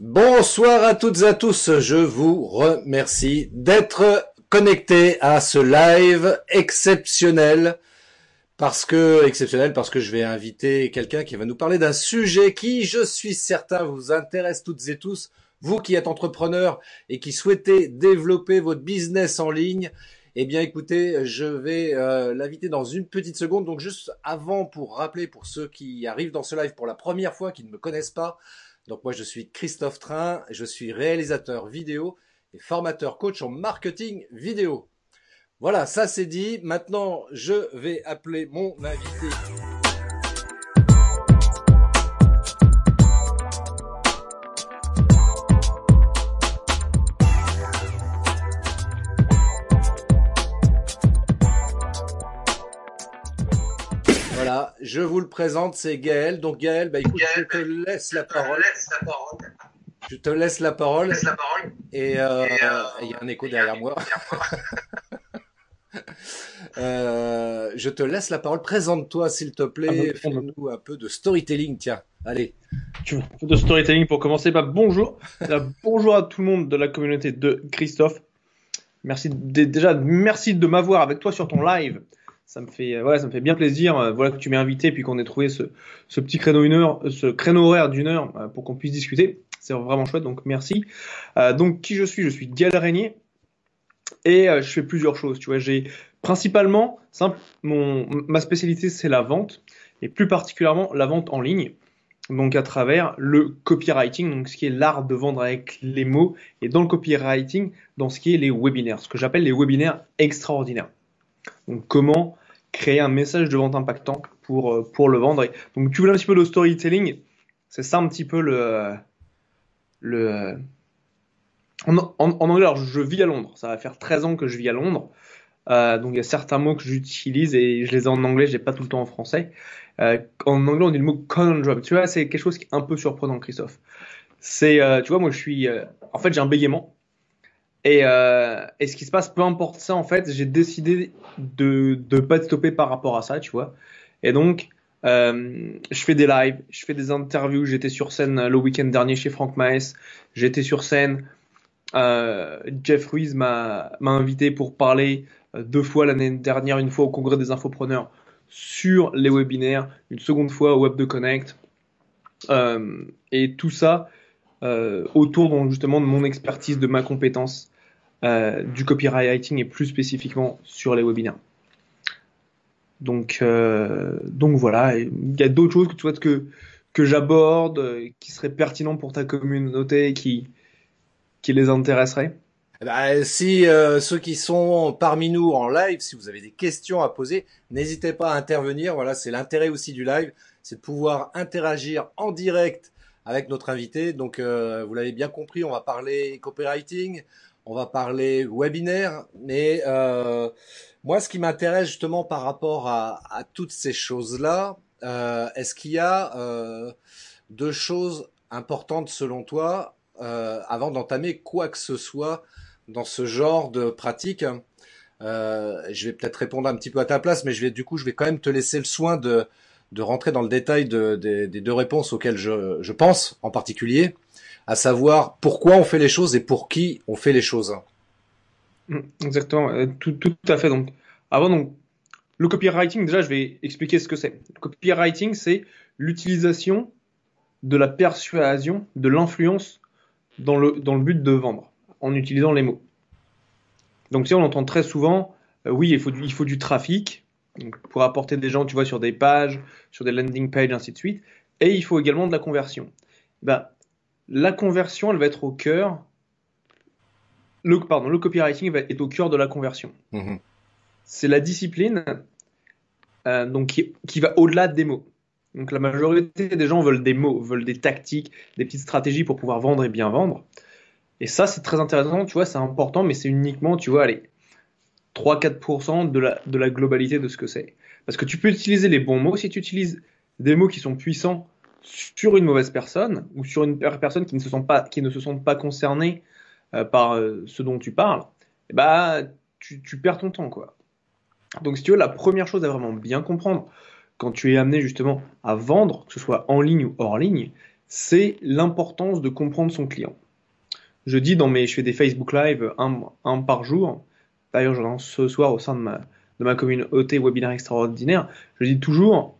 Bonsoir à toutes et à tous. Je vous remercie d'être connectés à ce live exceptionnel. Parce que, exceptionnel, parce que je vais inviter quelqu'un qui va nous parler d'un sujet qui, je suis certain, vous intéresse toutes et tous. Vous qui êtes entrepreneur et qui souhaitez développer votre business en ligne, eh bien, écoutez, je vais euh, l'inviter dans une petite seconde. Donc, juste avant, pour rappeler pour ceux qui arrivent dans ce live pour la première fois, qui ne me connaissent pas, donc moi je suis Christophe Train, je suis réalisateur vidéo et formateur coach en marketing vidéo. Voilà, ça c'est dit. Maintenant, je vais appeler mon invité. Je vous le présente, c'est Gaël. Donc Gaël, bah écoute, je te laisse la parole. Je te laisse la parole. Et euh, il y a un écho derrière moi. Euh, je te laisse la parole. Présente-toi, s'il te plaît. Ah, Fais-nous un peu de storytelling. Tiens, allez. Tu veux de storytelling pour commencer? Bah, Bonjour. Là, bonjour à tout le monde de la communauté de Christophe. Merci déjà, merci de m'avoir avec toi sur ton live. Ça me fait, euh, voilà, ça me fait bien plaisir. euh, Voilà que tu m'aies invité puis qu'on ait trouvé ce, petit euh, créneau horaire d'une heure pour qu'on puisse discuter. C'est vraiment chouette, donc merci. Donc qui je suis? Je suis Régnier et je fais plusieurs choses. Tu vois, j'ai principalement simple, mon ma spécialité c'est la vente et plus particulièrement la vente en ligne. Donc à travers le copywriting, donc ce qui est l'art de vendre avec les mots, et dans le copywriting, dans ce qui est les webinaires, ce que j'appelle les webinaires extraordinaires. Donc comment créer un message de vente impactant pour, euh, pour le vendre. Donc tu voulais un petit peu de storytelling, c'est ça un petit peu le... le en, anglais, alors je vis à Londres, ça va faire 13 ans que je vis à Londres. Euh, donc il y a certains mots que j'utilise et je les ai en anglais, je les ai pas tout le temps en français. Euh, en anglais, on dit le mot conundrum. Tu vois, c'est quelque chose qui est un peu surprenant, Christophe. C'est, tu vois, moi je suis, en fait, j'ai un bégaiement. Et, euh, et ce qui se passe, peu importe ça, en fait, j'ai décidé de de pas être stoppé par rapport à ça, tu vois. Et donc, euh, je fais des lives, je fais des interviews. J'étais sur scène le week-end dernier chez Franck Maes. J'étais sur scène. Euh, Jeff Ruiz m'a invité pour parler euh, deux fois l'année dernière, une fois au congrès des infopreneurs sur les webinaires, une seconde fois au Web de Connect, euh, et tout ça euh, autour donc justement de mon expertise, de ma compétence euh, du copywriting et plus spécifiquement sur les webinaires. Donc euh, donc voilà, il y a d'autres choses que tu souhaites que j'aborde, euh, qui seraient pertinents pour ta communauté, qui qui les intéresseraient. Eh ben, si euh, ceux qui sont parmi nous en live, si vous avez des questions à poser, n'hésitez pas à intervenir. Voilà, c'est l'intérêt aussi du live, c'est de pouvoir interagir en direct avec notre invité. Donc, euh, vous l'avez bien compris, on va parler copywriting, on va parler webinaire, mais euh, moi, ce qui m'intéresse justement par rapport à, toutes ces choses-là, euh, est-ce qu'il y a deux choses importantes selon toi avant d'entamer quoi que ce soit dans ce genre de pratique? Je vais peut-être répondre un petit peu à ta place, mais du coup, je vais quand même te laisser le soin de de rentrer dans le détail de, de- des deux réponses auxquelles je, pense en particulier, à savoir pourquoi on fait les choses et pour qui on fait les choses. Mm, Exactement, euh, tout, à fait. Donc, avant, donc, le copywriting, déjà, je vais expliquer ce que c'est. Le copywriting, c'est l'utilisation de la persuasion, de l'influence dans le, dans le but de vendre, en utilisant les mots. Donc, sais, on entend très souvent, euh, oui, il faut il faut du trafic, donc, pour apporter des gens, tu vois, sur des pages, sur des landing pages, ainsi de suite. Et il faut également de la conversion. Ben, la conversion, elle va être au cœur le, pardon, le copywriting va- est au cœur de la conversion. Mhm. C'est la discipline euh, donc qui, qui va au-delà des mots. Donc la majorité des gens veulent des mots, veulent des tactiques, des petites stratégies pour pouvoir vendre et bien vendre. Et ça, c'est très intéressant, tu vois, c'est important, mais c'est uniquement, tu vois, allez, 3-4% de la, globalité de ce que c'est. Parce que tu peux utiliser les bons mots si tu utilises des mots qui sont puissants sur une mauvaise personne ou sur une per- personne qui ne se sent pas, qui ne se pas concernée euh, par euh, ce dont tu parles, bah, tu, perds ton temps, quoi. Donc, si tu veux, la première chose à vraiment bien comprendre quand tu es amené justement à vendre, que ce soit en ligne ou hors ligne, c'est l'importance de comprendre son client. Je dis dans mes, je fais des Facebook Live un par jour. D'ailleurs, je lance ce soir au sein de ma, communauté webinaire extraordinaire. Je dis toujours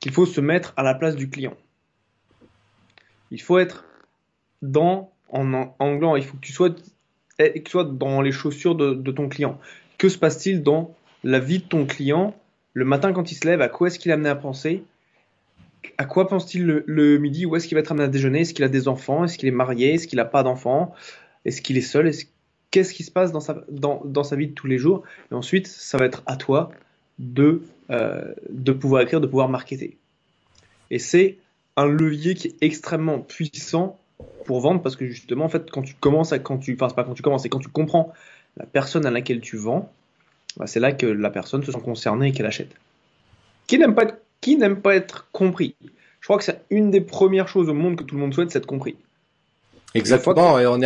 qu'il faut se mettre à la place du client. Il faut être dans, en anglais, il faut que tu sois, que tu sois dans les chaussures de, de ton client. Que se passe-t-il dans la vie de ton client le matin quand il se lève? À quoi est-ce qu'il est amené à penser? À quoi pense-t-il le, midi? Où est-ce qu'il va être amené à déjeuner? Est-ce qu'il a des enfants? Est-ce qu'il est marié? Est-ce qu'il n'a pas d'enfants? Est-ce qu'il est seul? Qu'est-ce qui se passe dans sa, dans, dans sa vie de tous les jours Et ensuite, ça va être à toi de, euh, de pouvoir écrire, de pouvoir marketer. Et c'est un levier qui est extrêmement puissant pour vendre parce que justement, en fait, quand tu commences à, quand tu, enfin, pas quand tu commences, c'est quand tu comprends la personne à laquelle tu vends, bah, c'est là que la personne se sent concernée et qu'elle achète. Qui n'aime pas qui n'aime pas être compris? Je crois que c'est une des premières choses au monde que tout le monde souhaite, c'est être compris. Exactement. Et on,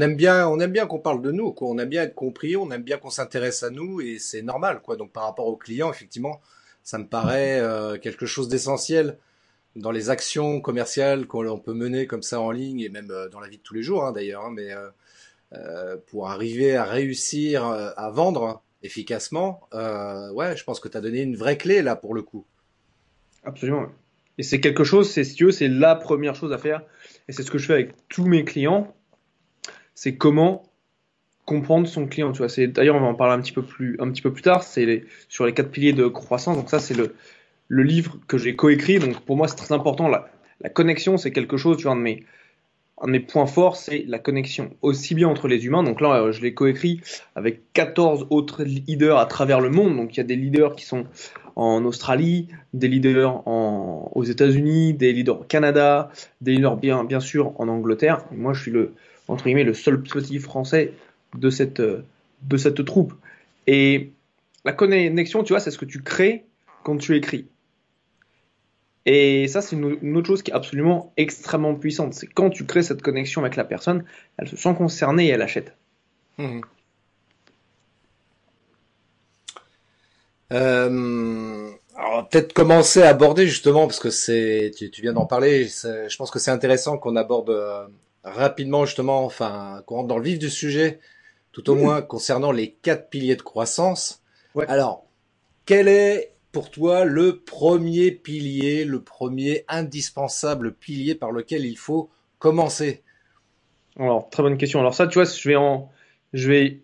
aime bien, on aime bien qu'on parle de nous. Quoi. On aime bien être compris. On aime bien qu'on s'intéresse à nous, et c'est normal. Quoi. Donc par rapport aux clients, effectivement, ça me paraît euh, quelque chose d'essentiel dans les actions commerciales qu'on peut mener comme ça en ligne et même euh, dans la vie de tous les jours, hein, d'ailleurs. Hein, mais euh, pour arriver à réussir à vendre efficacement, ouais, je pense que tu as donné une vraie clé là pour le coup. Absolument. Et c'est quelque chose, c'est si c'est la première chose à faire. Et c'est ce que je fais avec tous mes clients. C'est comment comprendre son client. Tu vois, c'est d'ailleurs on va en parler un petit peu plus, un petit peu plus tard. C'est sur les quatre piliers de croissance. Donc ça, c'est le, le livre que j'ai coécrit. Donc pour moi, c'est très important. La, la connexion, c'est quelque chose. Tu vois, de mes un de mes points forts, c'est la connexion, aussi bien entre les humains. Donc là, euh, je l'ai coécrit avec 14 autres leaders à travers le monde. Donc il y a des leaders qui sont en Australie, des leaders aux États-Unis, des leaders au Canada, des leaders bien, sûr en Angleterre. Et moi, je suis le, entre guillemets, le seul petit français de cette, de cette troupe. Et la connexion, tu vois, c'est ce que tu crées quand tu écris. Et ça, c'est une, autre chose qui est absolument extrêmement puissante. C'est quand tu crées cette connexion avec la personne, elle se sent concernée et elle achète. Mmh. Euh, alors peut-être commencer à aborder justement parce que c'est tu, viens d'en parler. Je pense que c'est intéressant qu'on aborde euh, rapidement justement, enfin qu'on rentre dans le vif du sujet, tout au moins concernant les quatre piliers de croissance. Alors quel est pour toi le premier pilier, le premier indispensable pilier par lequel il faut commencer? Alors, très bonne question. Alors ça, tu vois, je vais en, je vais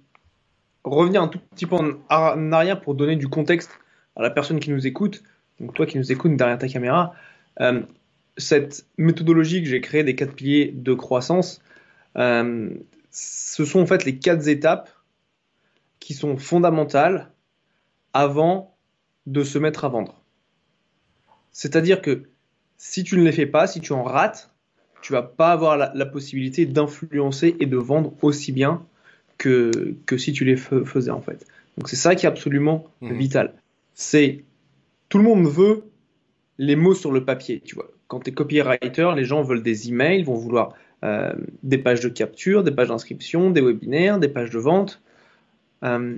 revenir un tout petit peu en arrière pour donner du contexte à la personne qui nous écoute. Donc toi qui nous écoutes derrière ta caméra, euh, cette méthodologie que j'ai créée des quatre piliers de croissance, euh, ce sont en fait les quatre étapes qui sont fondamentales avant de se mettre à vendre. C'est-à-dire que si tu ne les fais pas, si tu en rates, tu vas pas avoir la, possibilité d'influencer et de vendre aussi bien que, que si tu les faisais en fait. Donc c'est ça qui est absolument mmh. vital. C'est tout le monde veut les mots sur le papier, tu vois. Quand tu es copywriter, les gens veulent des emails, vont vouloir euh, des pages de capture, des pages d'inscription, des webinaires, des pages de vente. Euh,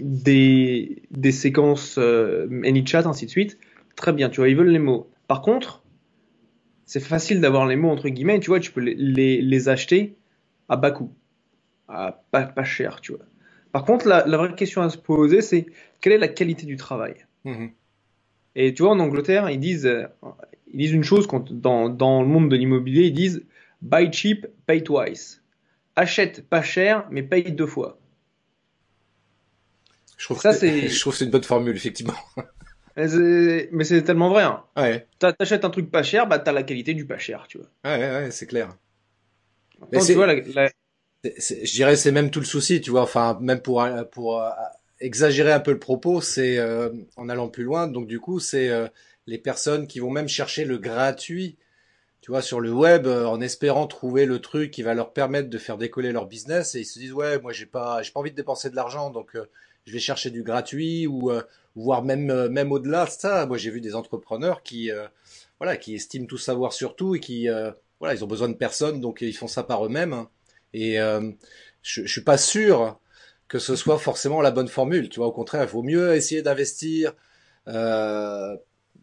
des, des séquences euh, AnyChat, ainsi de suite. Très bien, tu vois, ils veulent les mots. Par contre, c'est facile d'avoir les mots entre guillemets, tu vois, tu peux les, les, acheter à bas coût, à pas, pas cher, tu vois. Par contre, la, la, vraie question à se poser, c'est quelle est la qualité du travail? Mm-hmm. Et tu vois, en Angleterre, ils disent, ils disent une chose quand, dans, dans le monde de l'immobilier, ils disent buy cheap, pay twice. Achète pas cher, mais paye deux fois. Je trouve ça, c'est. Je trouve c'est une bonne formule, effectivement. Mais c'est tellement vrai. Hein. Ouais. T'achètes un truc pas cher, bah t'as la qualité du pas cher, tu vois. Ouais, ouais, c'est clair. Mais tu vois, la, je dirais c'est même tout le souci, tu vois. Enfin, même pour pour euh, exagérer un peu le propos, c'est euh, en allant plus loin. Donc du coup, c'est euh, les personnes qui vont même chercher le gratuit, tu vois, sur le web, en espérant trouver le truc qui va leur permettre de faire décoller leur business, et ils se disent ouais, moi j'ai pas j'ai pas envie de dépenser de l'argent, donc je vais chercher du gratuit ou euh, voire même euh, même au-delà de ça. Moi, j'ai vu des entrepreneurs qui euh, voilà, qui estiment tout savoir sur tout et qui voilà, ils ont besoin de personne, donc ils font ça par eux-mêmes. Hein. Et je, je suis pas sûr que ce soit forcément la bonne formule. Tu vois, au contraire, il vaut mieux essayer d'investir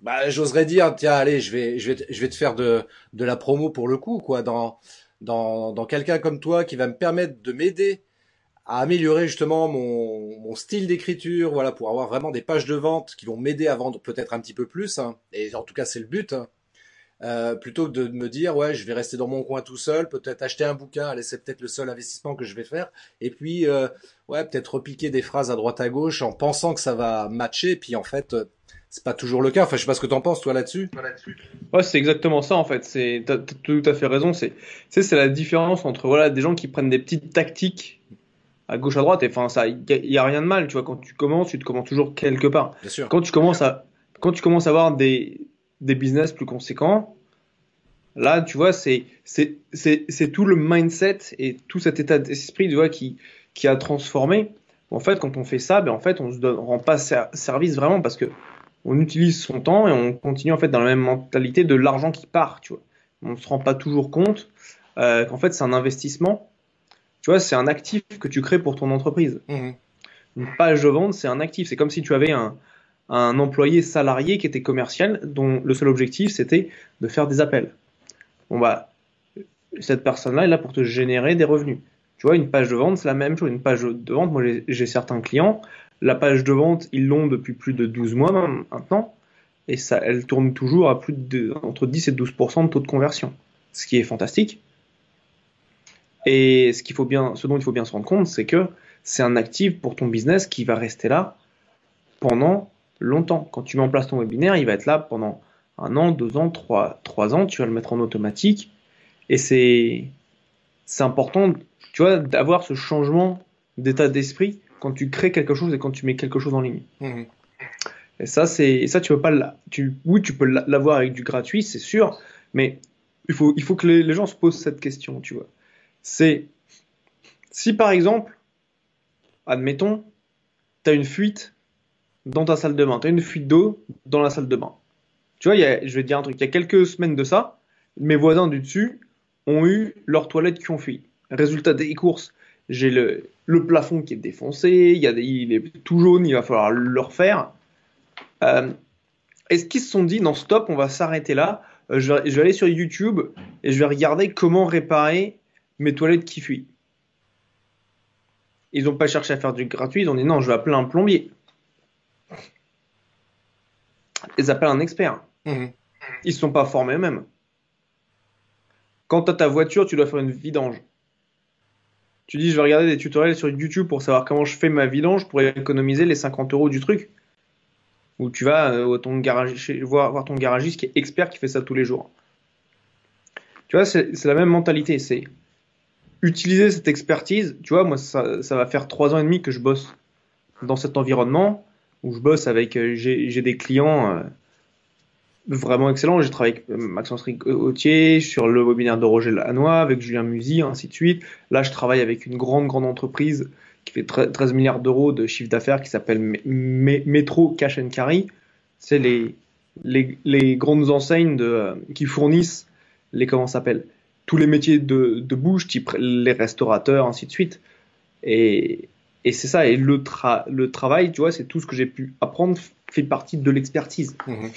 bah, j'oserais dire, tiens, allez, je vais, je vais, je vais te faire de, de la promo pour le coup, quoi, dans, dans, dans quelqu'un comme toi qui va me permettre de m'aider à améliorer justement mon, mon style d'écriture, voilà, pour avoir vraiment des pages de vente qui vont m'aider à vendre peut-être un petit peu plus, hein, et en tout cas c'est le but, hein. Euh, plutôt que de me dire ouais je vais rester dans mon coin tout seul, peut-être acheter un bouquin, allez c'est peut-être le seul investissement que je vais faire, et puis euh, ouais peut-être repiquer des phrases à droite à gauche en pensant que ça va matcher, puis en fait euh, c'est pas toujours le cas. Enfin je sais pas ce que t'en penses toi là-dessus. Ouais c'est exactement ça en fait. C'est t'as tout à fait raison. C'est c'est c'est la différence entre voilà des gens qui prennent des petites tactiques à gauche à droite et enfin ça il y, a rien de mal tu vois quand tu commences tu te commences toujours quelque part Bien sûr. quand tu commences à quand tu commences à avoir des des business plus conséquents là tu vois c'est tout le mindset et tout cet état d'esprit tu vois qui qui a transformé en fait quand on fait ça ben en fait on se donne, on rend pas service vraiment parce que on utilise son temps et on continue en fait dans la même mentalité de l'argent qui part tu vois on se rend pas toujours compte euh, qu'en fait c'est un investissement tu vois, c'est un actif que tu crées pour ton entreprise. Mmh. Une page de vente, c'est un actif. C'est comme si tu avais un, un employé salarié qui était commercial, dont le seul objectif c'était de faire des appels. Bon bah, cette personne-là est là pour te générer des revenus. Tu vois, une page de vente, c'est la même chose. Une page de vente, moi j'ai certains clients, la page de vente, ils l'ont depuis plus de 12 mois maintenant, et ça, elle tourne toujours à plus de entre 10 et 12% de taux de conversion, ce qui est fantastique. Et ce qu'il faut bien, ce dont il faut bien se rendre compte, c'est que c'est un actif pour ton business qui va rester là pendant longtemps. Quand tu mets en place ton webinaire, il va être là pendant un an, deux ans, trois, trois ans. Tu vas le mettre en automatique. Et c'est, c'est important, tu vois, d'avoir ce changement d'état d'esprit quand tu crées quelque chose et quand tu mets quelque chose en ligne. Mmh. Et ça, c'est, ça, tu peux pas, tu, oui, tu peux l'avoir avec du gratuit, c'est sûr, mais il faut, il faut que les, les gens se posent cette question, tu vois c'est si par exemple, admettons, tu as une fuite dans ta salle de bain, tu as une fuite d'eau dans la salle de bain. Tu vois, je vais dire un truc, il y a quelques semaines de ça, mes voisins du dessus ont eu leurs toilettes qui ont fui. Résultat des courses, j'ai le, plafond qui est défoncé, il est tout jaune, il va falloir le refaire. Euh, Est-ce qu'ils se sont dit, non, stop, on va s'arrêter là, euh, je, vais, je vais aller sur YouTube et je vais regarder comment réparer mes toilettes qui fuient. Ils n'ont pas cherché à faire du gratuit, ils ont dit non, je vais appeler un plombier. Ils appellent un expert. Mmh. Ils ne sont pas formés eux-mêmes. Quand tu as ta voiture, tu dois faire une vidange. Tu dis, je vais regarder des tutoriels sur YouTube pour savoir comment je fais ma vidange pour économiser les 50 euros du truc. Ou tu vas euh, ton garage, voir, voir ton garagiste qui est expert qui fait ça tous les jours. Tu vois, c'est la même mentalité. C'est utiliser cette expertise, tu vois, moi, ça, ça, va faire trois ans et demi que je bosse dans cet environnement où je bosse avec, euh, j'ai des clients euh, vraiment excellents. J'ai travaillé avec euh, Maxence Ricotier sur le webinaire de Roger Lanois, avec Julien Musy, ainsi de suite. Là, je travaille avec une grande, grande entreprise qui fait 13 milliards d'euros de chiffre d'affaires qui s'appelle Metro Cash and Carry. C'est les, les, les, grandes enseignes de, qui fournissent les, comment s'appelle tous les métiers de, de bouche, type les restaurateurs, ainsi de suite. Et, et c'est ça. Et le, tra le travail, tu vois, c'est tout ce que j'ai pu apprendre fait partie de l'expertise. Mmh.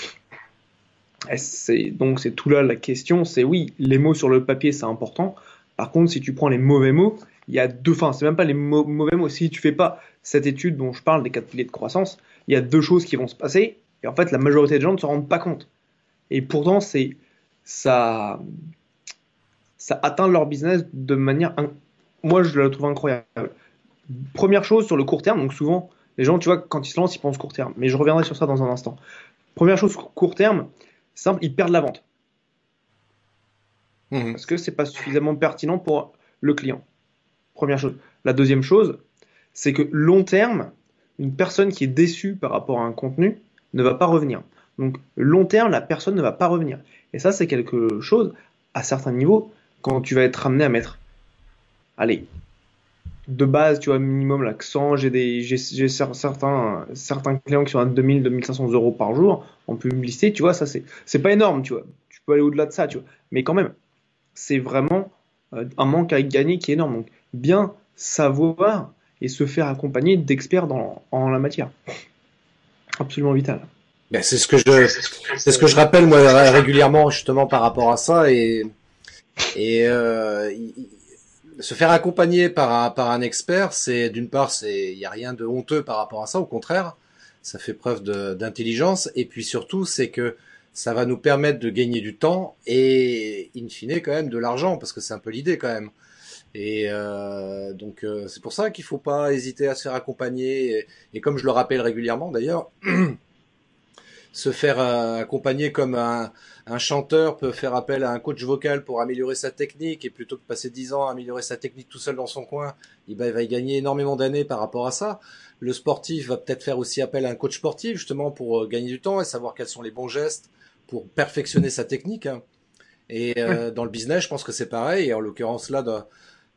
C'est donc c'est tout là la question. C'est oui, les mots sur le papier c'est important. Par contre, si tu prends les mauvais mots, il y a deux. Enfin, c'est même pas les mauvais mots. Si tu fais pas cette étude dont je parle des quatre piliers de croissance, il y a deux choses qui vont se passer. Et en fait, la majorité des gens ne se rendent pas compte. Et pourtant, c'est ça ça atteint leur business de manière, moi je la trouve incroyable. Première chose sur le court terme, donc souvent les gens, tu vois, quand ils se lancent, ils pensent court terme, mais je reviendrai sur ça dans un instant. Première chose court terme, simple, ils perdent la vente. Mmh. Parce que c'est pas suffisamment pertinent pour le client. Première chose. La deuxième chose, c'est que long terme, une personne qui est déçue par rapport à un contenu ne va pas revenir. Donc long terme, la personne ne va pas revenir. Et ça, c'est quelque chose, à certains niveaux, quand tu vas être amené à mettre, allez, de base, tu vois, minimum l'accent, j'ai des, j'ai, certains, certains clients qui sont à 2000, 2500 euros par jour en publicité, tu vois, ça c'est, c'est pas énorme, tu vois. Tu peux aller au-delà de ça, tu vois. Mais quand même, c'est vraiment euh, un manque à gagner qui est énorme. Donc, bien savoir et se faire accompagner d'experts dans, en la matière. Absolument vital. Ben, c'est ce que je, c'est ce que je rappelle moi régulièrement justement par rapport à ça et et euh, se faire accompagner par un, par un expert, c'est d'une part, c'est il y a rien de honteux par rapport à ça, au contraire, ça fait preuve d'intelligence et puis surtout c'est que ça va nous permettre de gagner du temps et in fine quand même de l'argent parce que c'est un peu l'idée quand même. Et euh, donc euh, c'est pour ça qu'il faut pas hésiter à se faire accompagner et comme je le rappelle régulièrement d'ailleurs. se faire euh, accompagner comme un, chanteur peut faire appel à un coach vocal pour améliorer sa technique et plutôt que passer dix ans à améliorer sa technique tout seul dans son coin, il va, y gagner énormément d'années par rapport à ça. Le sportif va peut-être faire aussi appel à un coach sportif justement pour euh, gagner du temps et savoir quels sont les bons gestes pour perfectionner sa technique. Hein. Et euh, dans le business, je pense que c'est pareil. Et en l'occurrence là, dans,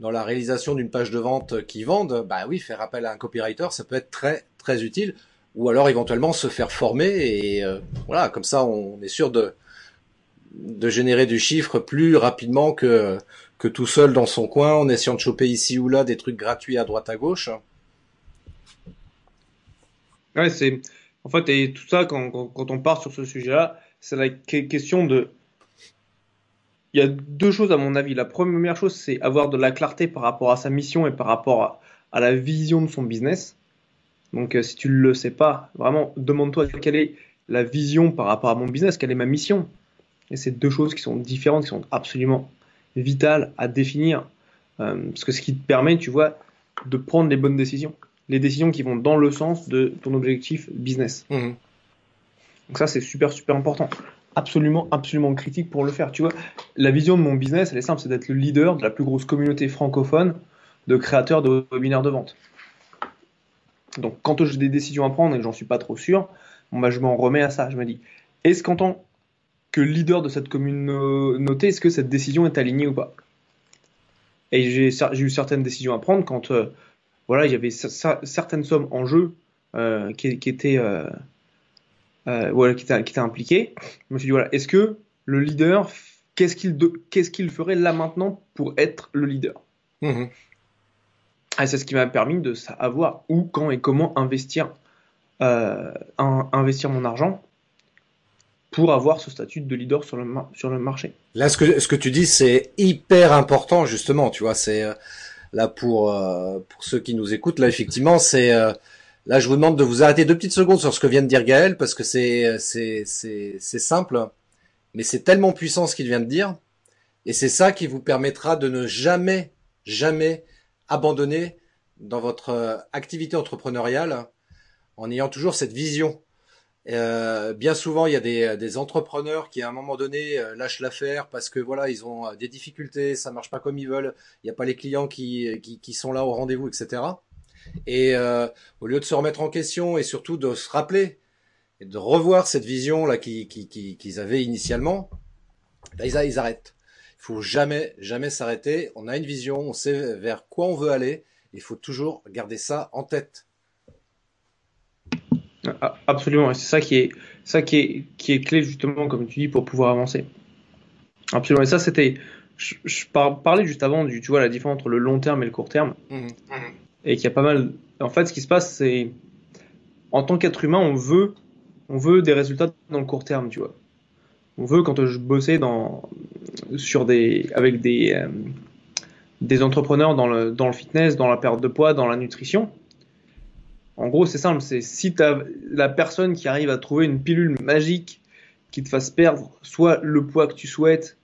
dans la réalisation d'une page de vente qui vende, bah oui, faire appel à un copywriter, ça peut être très très utile ou alors éventuellement se faire former et euh, voilà, comme ça on est sûr de de générer du chiffre plus rapidement que que tout seul dans son coin en essayant de choper ici ou là des trucs gratuits à droite à gauche. Ouais, c'est en fait et tout ça quand, on part sur ce sujet-là, c'est la question de il y a deux choses à mon avis. La première chose, c'est avoir de la clarté par rapport à sa mission et par rapport à la vision de son business. Donc euh, si tu ne le sais pas, vraiment demande-toi quelle est la vision par rapport à mon business, quelle est ma mission. Et c'est deux choses qui sont différentes, qui sont absolument vitales à définir. Euh, parce que ce qui te permet, tu vois, de prendre les bonnes décisions. Les décisions qui vont dans le sens de ton objectif business. Mmh. Donc ça, c'est super, super important. Absolument, absolument critique pour le faire. Tu vois, la vision de mon business, elle est simple, c'est d'être le leader de la plus grosse communauté francophone de créateurs de webinaires de vente. Donc quand j'ai des décisions à prendre et que j'en suis pas trop sûr, bah, je m'en remets à ça. Je me dis, est-ce qu'en tant que leader de cette communauté, est-ce que cette décision est alignée ou pas? Et j'ai eu certaines décisions à prendre quand euh, voilà, il y avait certaines sommes en jeu euh, qui, étaient euh, voilà, qui étaient, impliquées. Je me suis dit voilà, est-ce que le leader, qu'est-ce qu'il qu'est-ce qu'il ferait là maintenant pour être le leader? Mmh. Et c'est ce qui m'a permis de savoir où, quand et comment investir, euh, investir mon argent pour avoir ce statut de leader sur le, sur le marché. Là, ce que, ce que tu dis, c'est hyper important, justement, tu vois, c'est euh, là pour, euh, pour ceux qui nous écoutent, là, effectivement, c'est, là, je vous demande de vous arrêter deux petites secondes sur ce que vient de dire Gaël, parce que c'est, c'est, c'est, c'est simple, mais c'est tellement puissant ce qu'il vient de dire, et c'est ça qui vous permettra de ne jamais, jamais abandonner dans votre euh, activité entrepreneuriale en ayant toujours cette vision. Euh, bien souvent, il y a des, des, entrepreneurs qui, à un moment donné, euh, lâchent l'affaire parce que voilà, ils ont euh, des difficultés, ça marche pas comme ils veulent, il n'y a pas les clients qui, qui, qui sont là au rendez-vous, etc. Et euh, au lieu de se remettre en question et surtout de se rappeler et de revoir cette vision là qu'ils qui, qui, avaient initialement, là, ils, ils arrêtent. Il faut jamais, jamais s'arrêter. On a une vision, on sait vers quoi on veut aller. Il faut toujours garder ça en tête. Absolument, c'est ça qui est ça qui est qui est clé justement comme tu dis pour pouvoir avancer. Absolument. Et ça c'était je, parlais juste avant du tu vois la différence entre le long terme et le court terme. Mmh, mmh. Et qu'il y a pas mal en fait ce qui se passe c'est en tant qu'être humain on veut on veut des résultats dans le court terme, tu vois on veut quand je bossais dans sur des avec des euh, des entrepreneurs dans le dans le fitness, dans la perte de poids, dans la nutrition. En gros, c'est simple, c'est si tu as la personne qui arrive à trouver une pilule magique qui te fasse perdre soit le poids que tu souhaites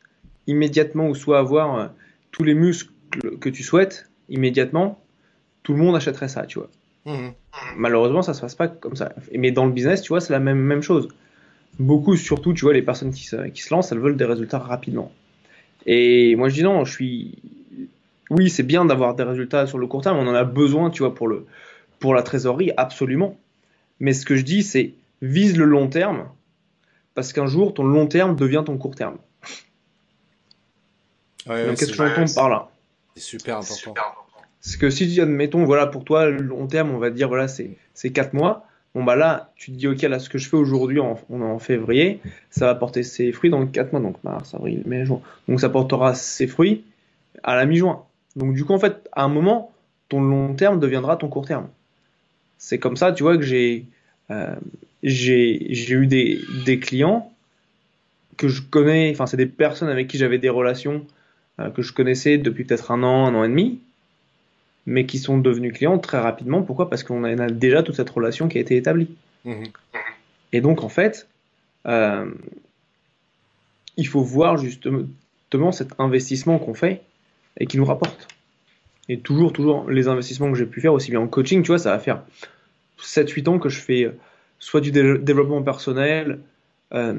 immédiatement ou soit avoir euh, tous les muscles que tu souhaites immédiatement, tout le monde achèterait ça, tu vois. Mmh. Malheureusement, ça se passe pas comme ça. Mais dans le business, tu vois, c'est la même même chose beaucoup, surtout, tu vois, les personnes qui se, qui se lancent, elles veulent des résultats rapidement. Et moi, je dis non, je suis. Oui, c'est bien d'avoir des résultats sur le court terme, on en a besoin, tu vois, pour, le, pour la trésorerie, absolument. Mais ce que je dis, c'est vise le long terme, parce qu'un jour, ton long terme devient ton court terme. qu'est-ce que j'entends par là? C'est super important. Parce que si, admettons, voilà, pour toi, le long terme, on va dire, voilà, c'est 4 mois bon bah là, tu te dis ok là ce que je fais aujourd'hui, on est en février, ça va porter ses fruits dans 4 mois, donc mars, avril, mai, juin. Donc ça portera ses fruits à la mi-juin. Donc du coup en fait, à un moment, ton long terme deviendra ton court terme. C'est comme ça, tu vois, que j'ai euh, j'ai eu des, des clients que je connais, enfin c'est des personnes avec qui j'avais des relations euh, que je connaissais depuis peut-être un an, un an et demi, mais qui sont devenus clients très rapidement. Pourquoi? Parce qu'on a déjà toute cette relation qui a été établie. Mmh. Et donc en fait, euh, il faut voir justement cet investissement qu'on fait et qui nous rapporte. Et toujours, toujours, les investissements que j'ai pu faire, aussi bien en coaching, tu vois, ça va faire 7-8 ans que je fais soit du développement personnel, euh,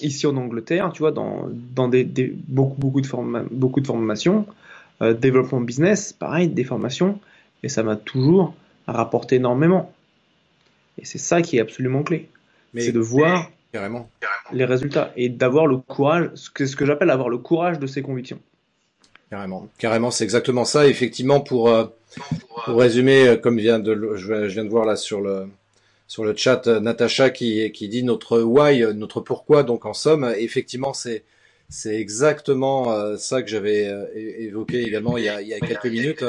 ici en Angleterre, tu vois, dans, dans des, des beaucoup, beaucoup, de beaucoup de formations, euh, développement business, pareil, des formations, et ça m'a toujours rapporté énormément. Et c'est ça qui est absolument clé. C'est de voir carrément. les résultats et d'avoir le courage, ce que, ce que j'appelle avoir le courage de ses convictions. Carrément, carrément, c'est exactement ça. Effectivement, pour, euh, pour résumer, euh, comme vient de, je viens de voir là sur le sur le chat, euh, Natacha qui qui dit notre why, notre pourquoi. Donc en somme, effectivement, c'est c'est exactement ça que j'avais évoqué également il y a, il y a quelques minutes.